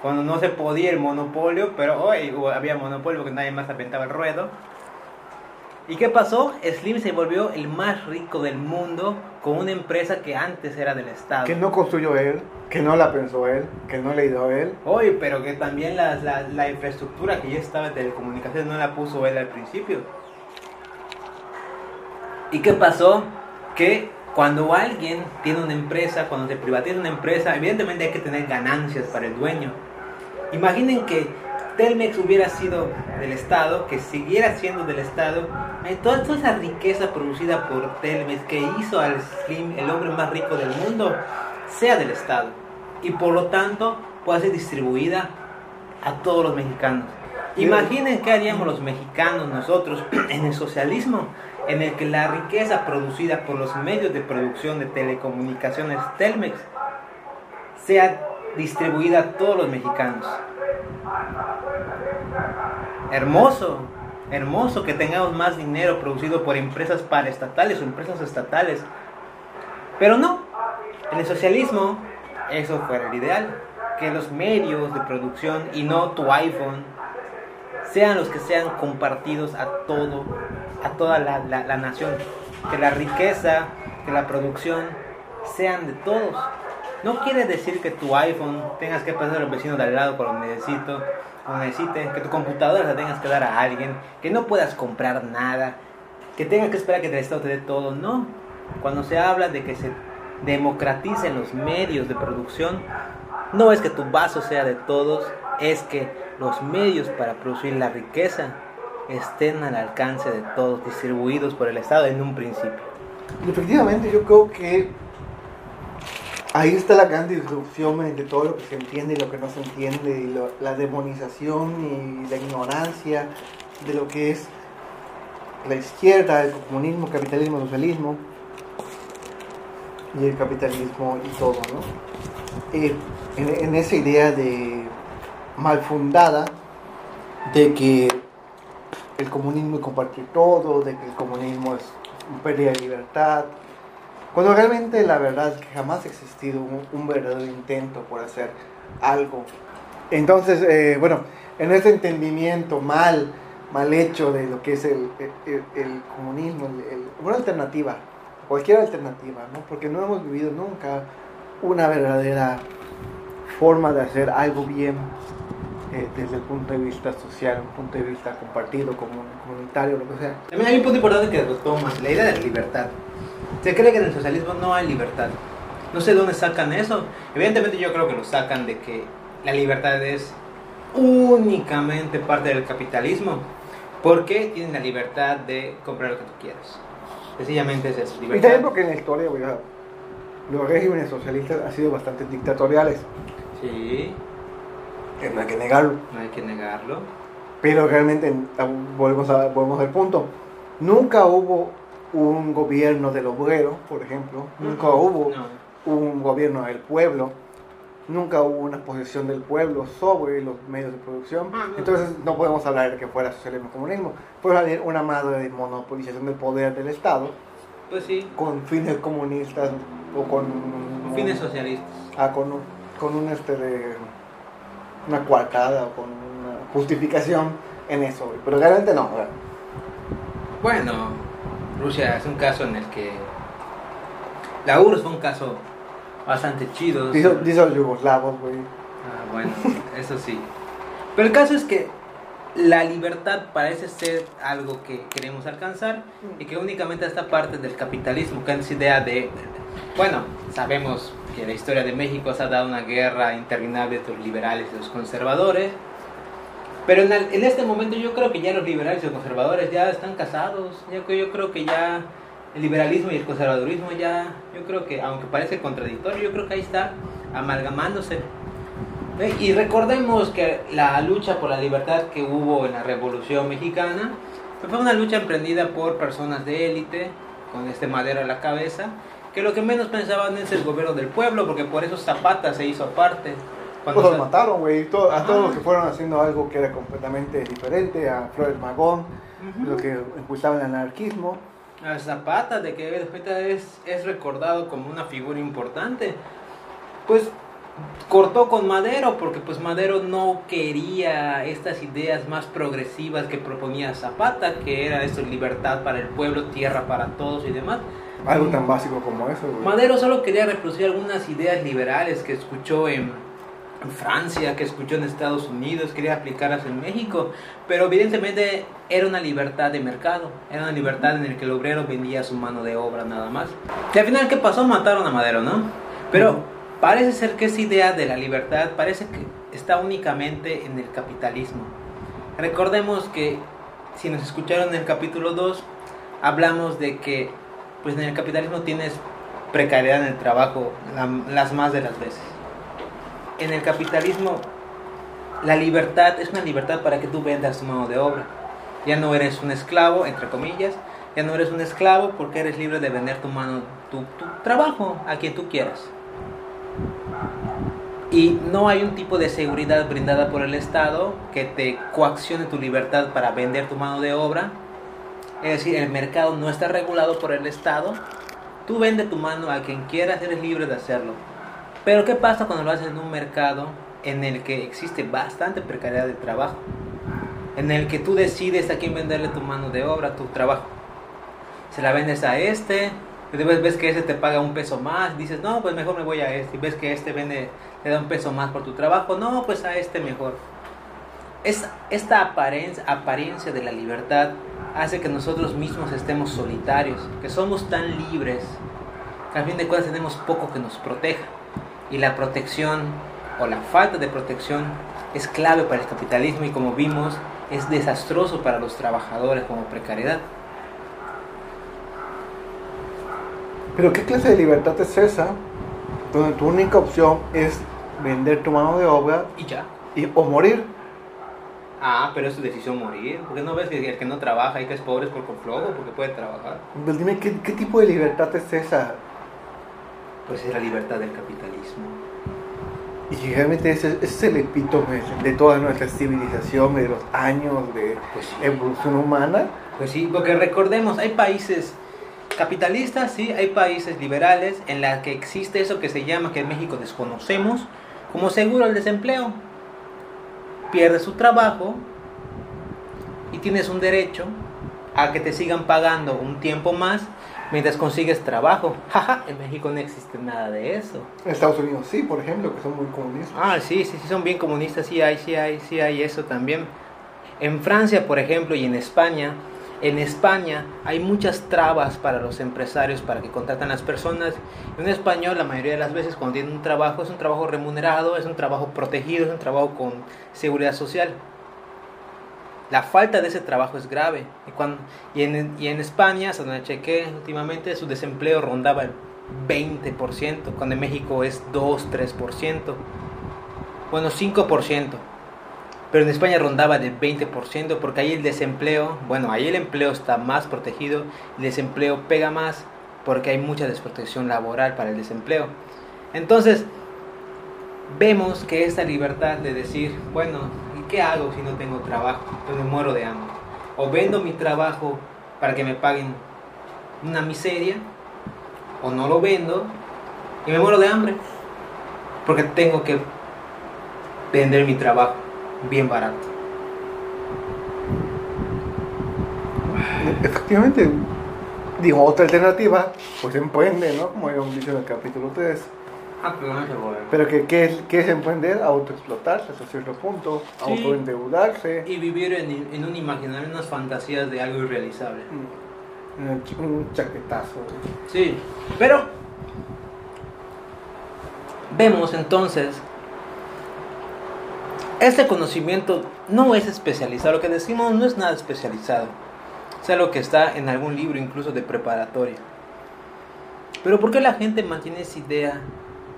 Cuando no se podía el monopolio, pero hoy había monopolio porque nadie más aventaba el ruedo. ¿Y qué pasó? Slim se volvió el más rico del mundo con una empresa que antes era del Estado. Que no construyó él, que no la pensó él, que no le dio él. Oye, pero que también la, la, la infraestructura que ya estaba de telecomunicaciones no la puso él al principio. ¿Y qué pasó? Que cuando alguien tiene una empresa, cuando se privatiza una empresa, evidentemente hay que tener ganancias para el dueño. Imaginen que Telmex hubiera sido del Estado, que siguiera siendo del Estado, toda, toda esa riqueza producida por Telmex que hizo al Slim el hombre más rico del mundo, sea del Estado. Y por lo tanto pueda ser distribuida a todos los mexicanos. Imaginen qué haríamos los mexicanos nosotros en el socialismo en el que la riqueza producida por los medios de producción de telecomunicaciones Telmex sea distribuida a todos los mexicanos. Hermoso, hermoso que tengamos más dinero producido por empresas paraestatales o empresas estatales. Pero no, en el socialismo eso fuera el ideal, que los medios de producción y no tu iPhone sean los que sean compartidos a todo, a toda la, la, nación. Que la riqueza, que la producción sean de todos. No quiere decir que tu iPhone tengas que pasar al vecino de al lado lo necesito, necesite, que tu computadora la tengas que dar a alguien, que no puedas comprar nada, que tengas que esperar que el Estado te dé todo. No. Cuando se habla de que se democraticen los medios de producción, no es que tu vaso sea de todos, es que los medios para producir la riqueza estén al alcance de todos, distribuidos por el Estado en un principio. efectivamente yo creo que ahí está la gran disrupción entre todo lo que se entiende y lo que no se entiende, la demonización y la ignorancia de lo que es la izquierda, el comunismo, el capitalismo, el socialismo y el capitalismo y todo, ¿no? Eh, en esa idea de mal fundada de que el comunismo es compartir todo, de que el comunismo es pérdida de libertad, cuando realmente la verdad es que jamás ha existido un, verdadero intento por hacer algo. Entonces, eh, bueno, en ese entendimiento mal, mal hecho de lo que es el, el, comunismo, una alternativa, cualquier alternativa, ¿no? porque no hemos vivido nunca una verdadera forma de hacer algo bien eh, desde el punto de vista social, un punto de vista compartido, comunitario, lo que sea. También hay un punto importante que tomas, la idea de la libertad. Se cree que en el socialismo no hay libertad. No sé de dónde sacan eso. Evidentemente yo creo que lo sacan de que la libertad es únicamente parte del capitalismo. Porque tienen la libertad de comprar lo que tú quieras. Sencillamente es eso. Libertad. Y también porque en la historia, los regímenes socialistas han sido bastante dictatoriales. Sí no hay que negarlo. No hay que negarlo. Pero realmente, volvemos, a, volvemos al punto, nunca hubo un gobierno del obrero, por ejemplo, nunca hubo un gobierno del pueblo, nunca hubo una posesión del pueblo sobre los medios de producción. Ah, Entonces no podemos hablar de que fuera socialismo comunismo. Puede haber una madre de monopolización del poder del Estado. Pues sí. Con fines comunistas o con... fines socialistas. Ah, con un, con un este de una coartada o con una justificación en eso, pero realmente no. Bueno, Rusia es un caso en el que la URSS fue un caso bastante chidos. Dice, dice los yugoslavos, güey. Ah, bueno, eso sí. Pero el caso es que la libertad parece ser algo que queremos alcanzar y que únicamente esta parte del capitalismo, que es idea de... Bueno, sabemos que la historia de México se ha dado una guerra interminable entre los liberales y los conservadores. Pero en, el- en este momento yo creo que ya los liberales y los conservadores ya están casados. Creo- yo creo que ya el liberalismo y el conservadurismo ya, yo creo que, aunque parece contradictorio, yo creo que ahí está amalgamándose. Ve, Y recordemos que la lucha por la libertad que hubo en la Revolución Mexicana fue una lucha emprendida por personas de élite, con este madero a la cabeza, que lo que menos pensaban es el gobierno del pueblo, porque por eso Zapata se hizo aparte. Cuando Pues los mataron, güey. to- A todos los que fueron haciendo algo que era completamente diferente. A Flores Magón, Ujú. los que impulsaban el anarquismo. a Zapata, de que ahorita es, es recordado como una figura importante, pues cortó con Madero, porque pues Madero no quería estas ideas más progresivas que proponía Zapata, que era esto, libertad para el pueblo, tierra para todos y demás. Algo tan básico como eso, güey. Madero solo quería reproducir algunas ideas liberales que escuchó en, en Francia, que escuchó en Estados Unidos, quería aplicarlas en México, pero evidentemente era una libertad de mercado, era una libertad en la que el obrero vendía su mano de obra nada más. Y al final, ¿qué pasó? Mataron a Madero, ¿no? Pero parece ser que esa idea de la libertad parece que está únicamente en el capitalismo. Recordemos que si nos escucharon en el capítulo 2, hablamos de que pues en el capitalismo tienes precariedad en el trabajo la- las más de las veces. En el capitalismo la libertad es una libertad para que tú vendas tu mano de obra. Ya no eres un esclavo, entre comillas, ya no eres un esclavo porque eres libre de vender tu mano, tu, tu trabajo a quien tú quieras. Y no hay un tipo de seguridad brindada por el Estado que te coaccione tu libertad para vender tu mano de obra. Es decir, el mercado no está regulado por el Estado. Tú vende tu mano a quien quieras, eres libre de hacerlo. Pero ¿qué pasa cuando lo haces en un mercado en el que existe bastante precariedad de trabajo? En el que tú decides a quién venderle tu mano de obra, tu trabajo. Se la vendes a este, después ves que ese te paga un peso más, dices, no, pues mejor me voy a este. Y ves que este vende, le da un peso más por tu trabajo, no, pues a este mejor. Es, esta apariencia, apariencia de la libertad hace que nosotros mismos estemos solitarios, que somos tan libres, que al fin de cuentas tenemos poco que nos proteja. Y la protección o la falta de protección es clave para el capitalismo y como vimos es desastroso para los trabajadores como precariedad. Pero ¿qué clase de libertad es esa? Donde tu única opción es vender tu mano de obra Y ya. y, o morir. Ah, pero es su decisión morir. ¿Por qué no ves que el que no trabaja y que es pobre es por flojo? Porque puede trabajar. Pues dime, ¿qué, qué tipo de libertad es esa? Pues es la libertad del capitalismo. Y realmente ese, ese es el epítome de toda nuestra civilización, de los años de Pues sí. evolución humana. Pues sí, porque recordemos, hay países capitalistas, sí, hay países liberales en las que existe eso que se llama, que en México desconocemos, como seguro al desempleo. Pierdes tu trabajo y tienes un derecho a que te sigan pagando un tiempo más mientras consigues trabajo. Jaja, en México no existe nada de eso. En Estados Unidos sí, por ejemplo, que son muy comunistas. Ah, sí, sí, sí, son bien comunistas, sí hay, sí hay, sí hay eso también. En Francia, por ejemplo, y en España, en España hay muchas trabas para los empresarios para que contratan a las personas. En español, la mayoría de las veces cuando tienen un trabajo, es un trabajo remunerado, es un trabajo protegido, es un trabajo con seguridad social. La falta de ese trabajo es grave. Y, cuando, y, en, España, hasta donde últimamente, su desempleo rondaba el 20%, cuando en México es 2, 3%. Bueno, 5%. Pero en España rondaba del 20% porque ahí el desempleo, bueno, ahí el empleo está más protegido, el desempleo pega más porque hay mucha desprotección laboral para el desempleo. Entonces, vemos que esta libertad de decir, bueno, ¿y qué hago si no tengo trabajo? Pues me muero de hambre. O vendo mi trabajo para que me paguen una miseria, o no lo vendo y me muero de hambre. Porque tengo que vender mi trabajo bien barato. Efectivamente, digo, otra alternativa, pues emprende, ¿no? Como habíamos dicho en el capítulo 3. Ah, pero no se puede. Pero que, ¿qué, es, ¿qué es emprender? Autoexplotarse hasta cierto punto, Sí. autoendeudarse. Y vivir en, en un imaginario, en unas fantasías de algo irrealizable. Mm, un chaquetazo. Sí, pero vemos entonces, este conocimiento no es especializado, lo que decimos no es nada especializado, es algo que está en algún libro incluso de preparatoria. Pero ¿por qué la gente mantiene esa idea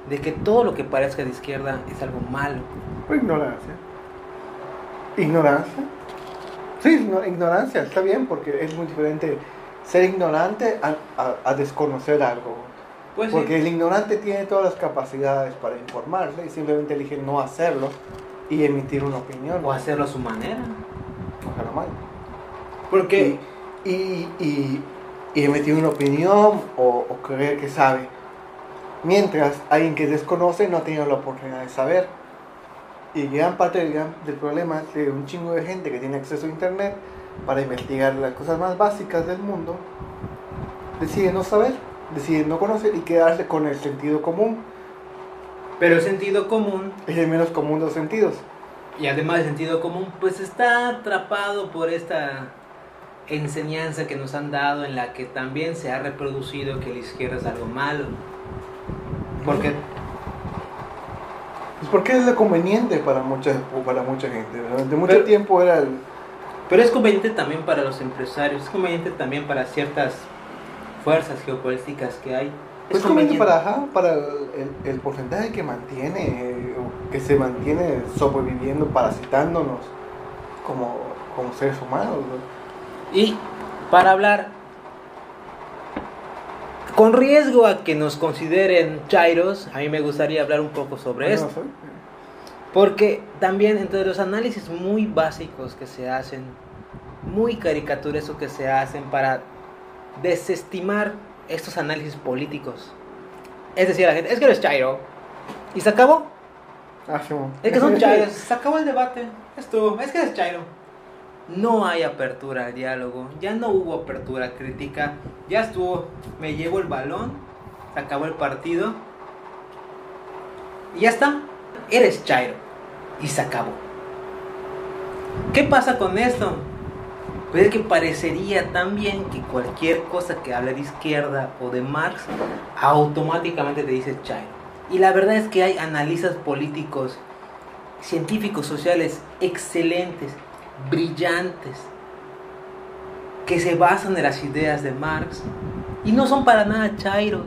de que todo lo que parezca de izquierda es algo malo? Ignorancia. Ignorancia. Sí, igno- ignorancia, está bien, porque es muy diferente ser ignorante a, a- a desconocer algo. Pues sí. Porque el ignorante tiene todas las capacidades para informarse y simplemente elige no hacerlo y emitir una opinión. o hacerlo a su manera. Ojalá mal. Porque Y, y, y, y emitir una opinión o, o creer que sabe. Mientras alguien que desconoce no ha tenido la oportunidad de saber. Y gran parte del, del problema es que un chingo de gente que tiene acceso a internet para investigar las cosas más básicas del mundo decide no saber, decide no conocer y quedarse con el sentido común. Pero el sentido común Es el menos común de los sentidos. Y además el sentido común, pues está atrapado por esta enseñanza que nos han dado en la que también se ha reproducido que la izquierda es algo malo. Porque, Pues porque es lo conveniente para mucha, para mucha gente. Durante mucho Pero- tiempo era el, pero es conveniente también para los empresarios, es conveniente también para ciertas fuerzas geopolíticas que hay. Es conveniente para, ajá, para el, el- el porcentaje que mantiene, que se mantiene sobreviviendo, parasitándonos como, como seres humanos. ¿no? Y para hablar, con riesgo a que nos consideren chairos, a mí me gustaría hablar un poco sobre Yo esto. Porque también entre los análisis muy básicos que se hacen, muy caricaturescos que se hacen para desestimar estos análisis políticos. Es decir, la gente, es que eres chairo. Y se acabó. Ah. Es que son chairos. Se acabó el debate. Estuvo. Es que eres chairo. No hay apertura al diálogo. Ya no hubo apertura crítica. Ya estuvo. Me llevo el balón. Se acabó el partido. Y ya está. Eres chairo. Y se acabó. ¿Qué pasa con esto? Pues es que parecería también que cualquier cosa que hable de izquierda o de Marx automáticamente te dice chairo. Y la verdad es que hay analistas políticos, científicos sociales excelentes, brillantes, que se basan en las ideas de Marx y no son para nada chairos.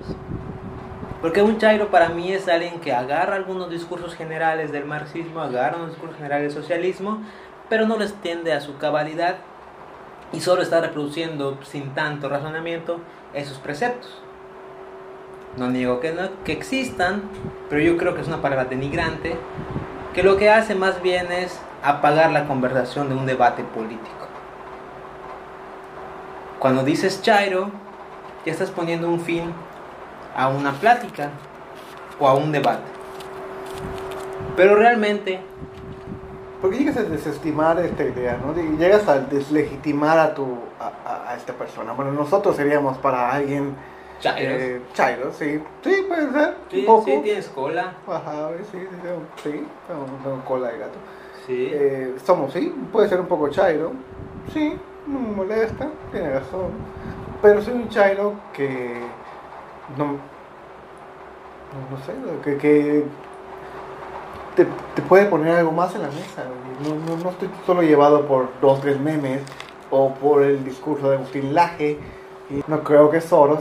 Porque un chairo para mí es alguien que agarra algunos discursos generales del marxismo, agarra unos discursos generales del socialismo, pero no los tiende a su cabalidad y solo está reproduciendo sin tanto razonamiento esos preceptos. No niego que, no, que existan, pero yo creo que es una palabra denigrante, que lo que hace más bien es apagar la conversación de un debate político. Cuando dices Chairo, ya estás poniendo un fin a una plática o a un debate. Pero realmente, Porque llegas a desestimar esta idea, ¿no? Llegas a deslegitimar a, tu, a, esta persona. Bueno, nosotros seríamos para alguien Chairos. eh, chairo, sí. Sí, puede ser. sí, un poco. sí, tienes cola. Ajá, sí, sí, tengo- sí, tengo, tengo cola de gato. Sí. Eh, somos, sí, puede ser un poco chairo, sí, no me molesta, tiene razón. Pero soy un chairo que no, no, no sé, que, que te, te puede poner algo más en la mesa. No, no, no estoy solo llevado por dos, tres memes o por el discurso de Agustín Laje. No creo que Soros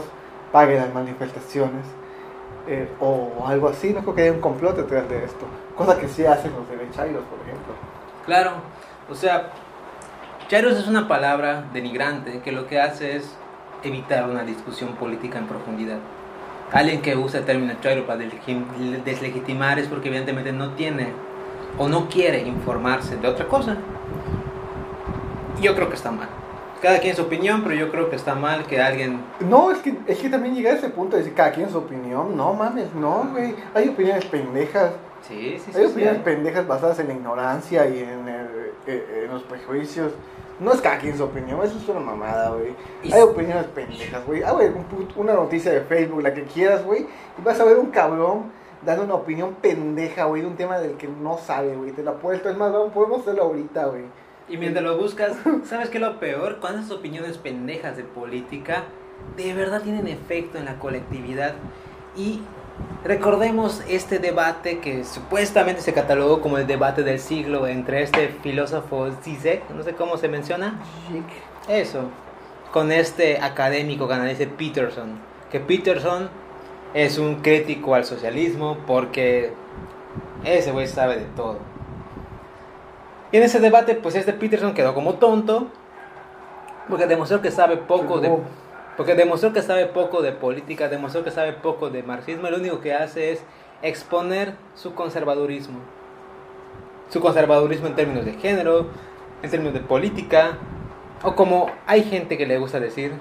pague las manifestaciones eh, o algo así. No creo que haya un complot detrás de esto. Cosa que sí hacen los derechairos, por ejemplo. Claro, o sea, chairos es una palabra denigrante que lo que hace es evitar una discusión política en profundidad. Alguien que usa el término chairo para deslegitimar es porque evidentemente no tiene o no quiere informarse de otra cosa. Yo creo que está mal. Cada quien su opinión, pero yo creo que está mal que alguien... No, es que, es que también llega a ese punto de decir cada quien su opinión. No mames, no, güey. Hay opiniones pendejas. Sí, sí, sí. Hay opiniones pendejas basadas en la ignorancia y en, el- eh, en los prejuicios. No es cada quien su opinión, eso es una mamada, güey. Hay opiniones pendejas, güey. Ah, güey, un una noticia de Facebook, la que quieras, güey. Y vas a ver un cabrón dando una opinión pendeja, güey, de un tema del que no sabe, güey. Te lo apuesto. Es más, vamos, podemos hacerlo ahorita, güey. Y mientras lo buscas, ¿sabes qué es lo peor? Cuando esas opiniones pendejas de política de verdad tienen efecto en la colectividad. Y recordemos este debate que supuestamente se catalogó como el debate del siglo entre este filósofo Zizek, no sé cómo se menciona. Eso, con este académico canadiense Peterson. Que Peterson es un crítico al socialismo porque ese güey sabe de todo. Y en ese debate, pues este Peterson quedó como tonto porque demostró que sabe poco de porque demostró que sabe poco de política, demostró que sabe poco de marxismo, lo único que hace es exponer su conservadurismo. Su conservadurismo en términos de género, en términos de política, o como hay gente que le gusta decir,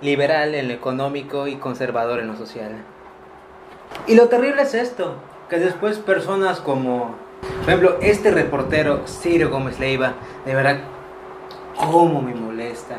liberal en lo económico y conservador en lo social. Y lo terrible es esto, que después personas como, por ejemplo, este reportero, Ciro Gómez Leiva, de verdad, cómo me molesta,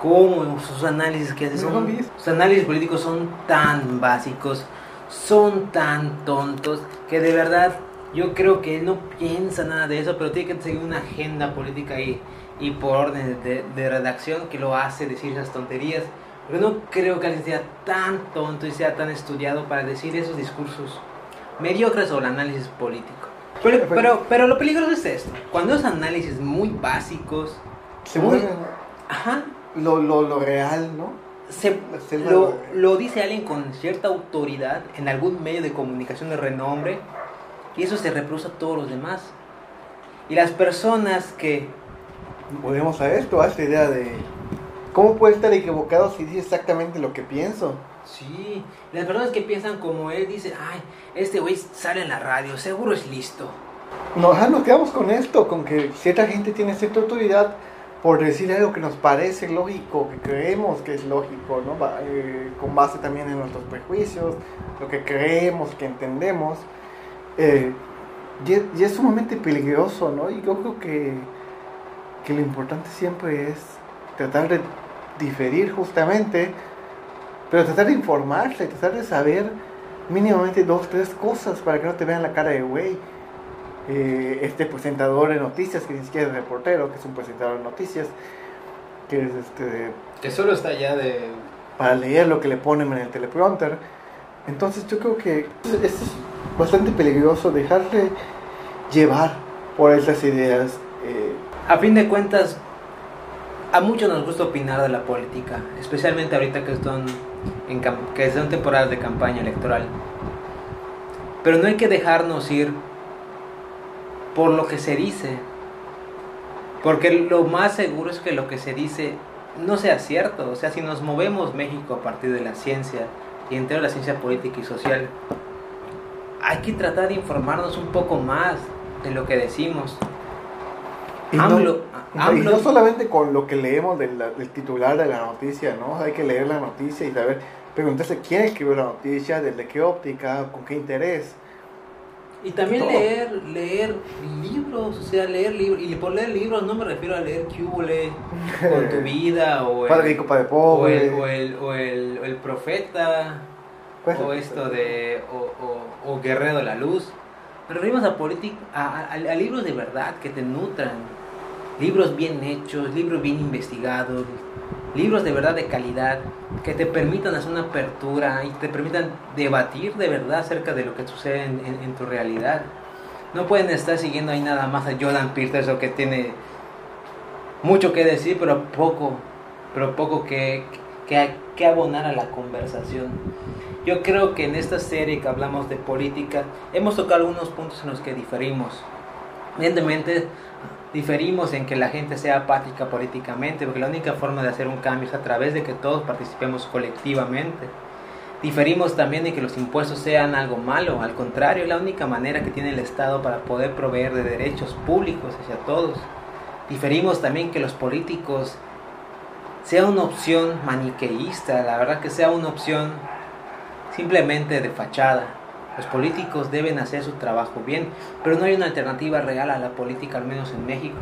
cómo sus análisis que hace, son, sus análisis políticos son tan básicos, son tan tontos, que de verdad yo creo que él no piensa nada de eso, pero tiene que seguir una agenda política y, y por orden de, de redacción que lo hace decir esas tonterías. Pero no creo que alguien sea tan tonto y sea tan estudiado para decir esos discursos mediocres sobre el análisis político. Pero, pero, pero lo peligroso es esto. Cuando esos análisis muy básicos... Se vuelven Ajá. lo, lo, lo real, ¿no? Se, Se lo, lo dice alguien con cierta autoridad en algún medio de comunicación de renombre y eso se reproduce a todos los demás. Y las personas que... Volvemos a esto, a esta idea de cómo puede estar equivocado si dice exactamente lo que pienso. Sí, las personas que piensan como él dicen, ay, este güey sale en la radio, seguro es listo. No, ajá, nos quedamos con esto, con que cierta gente tiene cierta autoridad por decir algo que nos parece lógico, que creemos que es lógico, ¿no? Eh, con base también en nuestros prejuicios, lo que creemos, que entendemos. Eh, y, es, y es sumamente peligroso, ¿no? Y yo creo que, que lo importante siempre es tratar de diferir justamente, pero tratar de informarse, tratar de saber mínimamente dos, tres cosas para que no te vean la cara de güey eh, este presentador de noticias, que ni siquiera es reportero, que es un presentador de noticias, que es este, Que solo está allá de... para leer lo que le ponen en el teleprompter. Entonces yo creo que es es bastante peligroso dejarse llevar por esas ideas. eh, A fin de cuentas, a muchos nos gusta opinar de la política, especialmente ahorita que están en que son temporadas de campaña electoral. Pero no hay que dejarnos ir por lo que se dice, porque lo más seguro es que lo que se dice no sea cierto. O sea, si nos movemos México a partir de la ciencia y entre la ciencia política y social, hay que tratar de informarnos un poco más de lo que decimos. y, no, AMLO- y AMLO- no solamente con lo que leemos del, del titular de la noticia, ¿no? Hay que leer la noticia y saber, preguntarse quién escribió la noticia, desde qué óptica, con qué interés. Y también Todo. leer, leer libros, o sea, leer libros. Y por leer libros no me refiero a leer Cúbole con tu vida o el, Padre rico, padre o pobre. el, o el, o el, o el profeta ¿Cuál es o esto de o, o, o Guerrero de la Luz. Pero referimos a, política a, a- a libros de verdad que te nutran, libros bien hechos, libros bien investigados, libros de verdad de calidad que te permitan hacer una apertura y te permitan debatir de verdad acerca de lo que sucede en, en- en tu realidad. No pueden estar siguiendo ahí nada más a Jordan Peterson que tiene mucho que decir, pero poco, pero poco que, que, que abonar a la conversación. Yo creo que en esta serie que hablamos de política hemos tocado algunos puntos en los que diferimos. Evidentemente diferimos en que la gente sea apática políticamente, porque la única forma de hacer un cambio es a través de que todos participemos colectivamente. Diferimos también en que los impuestos sean algo malo, al contrario, es la única manera que tiene el Estado para poder proveer de derechos públicos hacia todos. Diferimos también que los políticos sea una opción maniqueísta, la verdad que sea una opción simplemente de fachada. Los políticos deben hacer su trabajo bien, pero no hay una alternativa real a la política, al menos en México.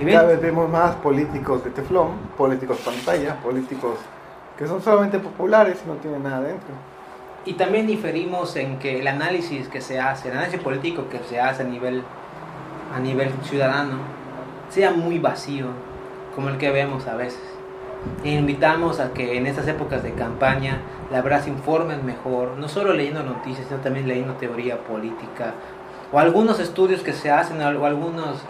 Y bien, Cada vez vemos más políticos de teflón, políticos pantalla, políticos que son solamente populares y no tienen nada dentro. Y también diferimos en que el análisis que se hace, el análisis político que se hace a nivel, a nivel ciudadano, sea muy vacío, como el que vemos a veces. E invitamos a que en estas épocas de campaña la verdad se informen mejor, no solo leyendo noticias, sino también leyendo teoría política, o algunos estudios que se hacen, o algunos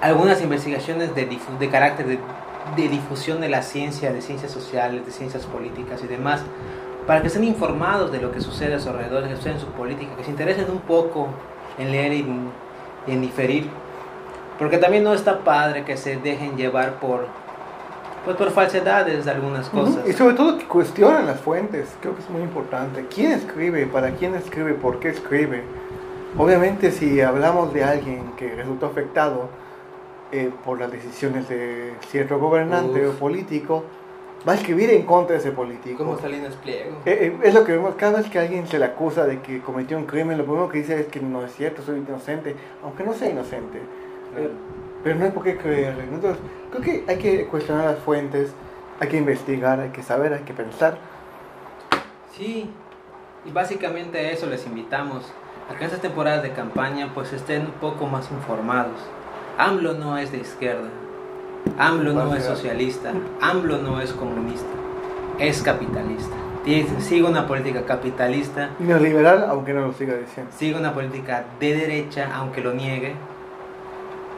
algunas investigaciones de, de carácter de, de, difusión de la ciencia, de ciencias sociales, de ciencias políticas y demás, para que estén informados de lo que sucede a su alrededor, que sucede en su política, que se interesen un poco en leer y, en diferir. Porque también no está padre que se dejen llevar por, pues por falsedades de algunas cosas. Y sobre todo que cuestionen las fuentes, creo que es muy importante. ¿Quién escribe? ¿Para quién escribe? ¿Por qué escribe? Obviamente si hablamos de alguien que resultó afectado, eh, por las decisiones de cierto gobernante Uf. o político, va a escribir en contra de ese político. Como Salinas Pliego. Eh, eh, es lo que vemos, cada vez que alguien se le acusa de que cometió un crimen, lo primero que dice es que no es cierto, soy inocente, aunque no sea inocente. Claro. pero no hay por qué creerle. Entonces, creo que hay que cuestionar las fuentes, hay que investigar, hay que saber, hay que pensar. Sí, y básicamente a eso les invitamos, a que en estas temporadas de campaña pues estén un poco más informados AMLO no es de izquierda, AMLO no es socialista, AMLO no es comunista, es capitalista. Sigue una política capitalista. Neoliberal, aunque no lo siga diciendo. Sigue una política de derecha, aunque lo niegue.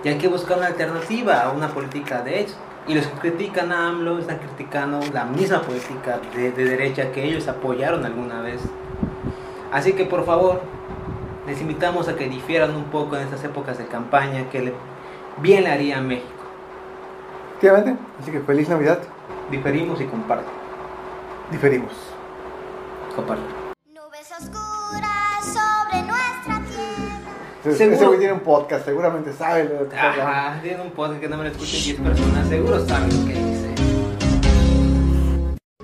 Y hay que buscar una alternativa a una política de hecho. Y los que critican a AMLO están criticando la misma política de, de derecha que ellos apoyaron alguna vez. Así que por favor, les invitamos a que difieran un poco en estas épocas de campaña, que le bien le haría a México. Efectivamente, así que feliz Navidad. Diferimos y comparto. Diferimos. Comparto. Entonces, ese güey tiene un podcast, seguramente sabe lo que Ajá, tiene un podcast que no me lo escuchen 10 personas, seguro saben lo que dice.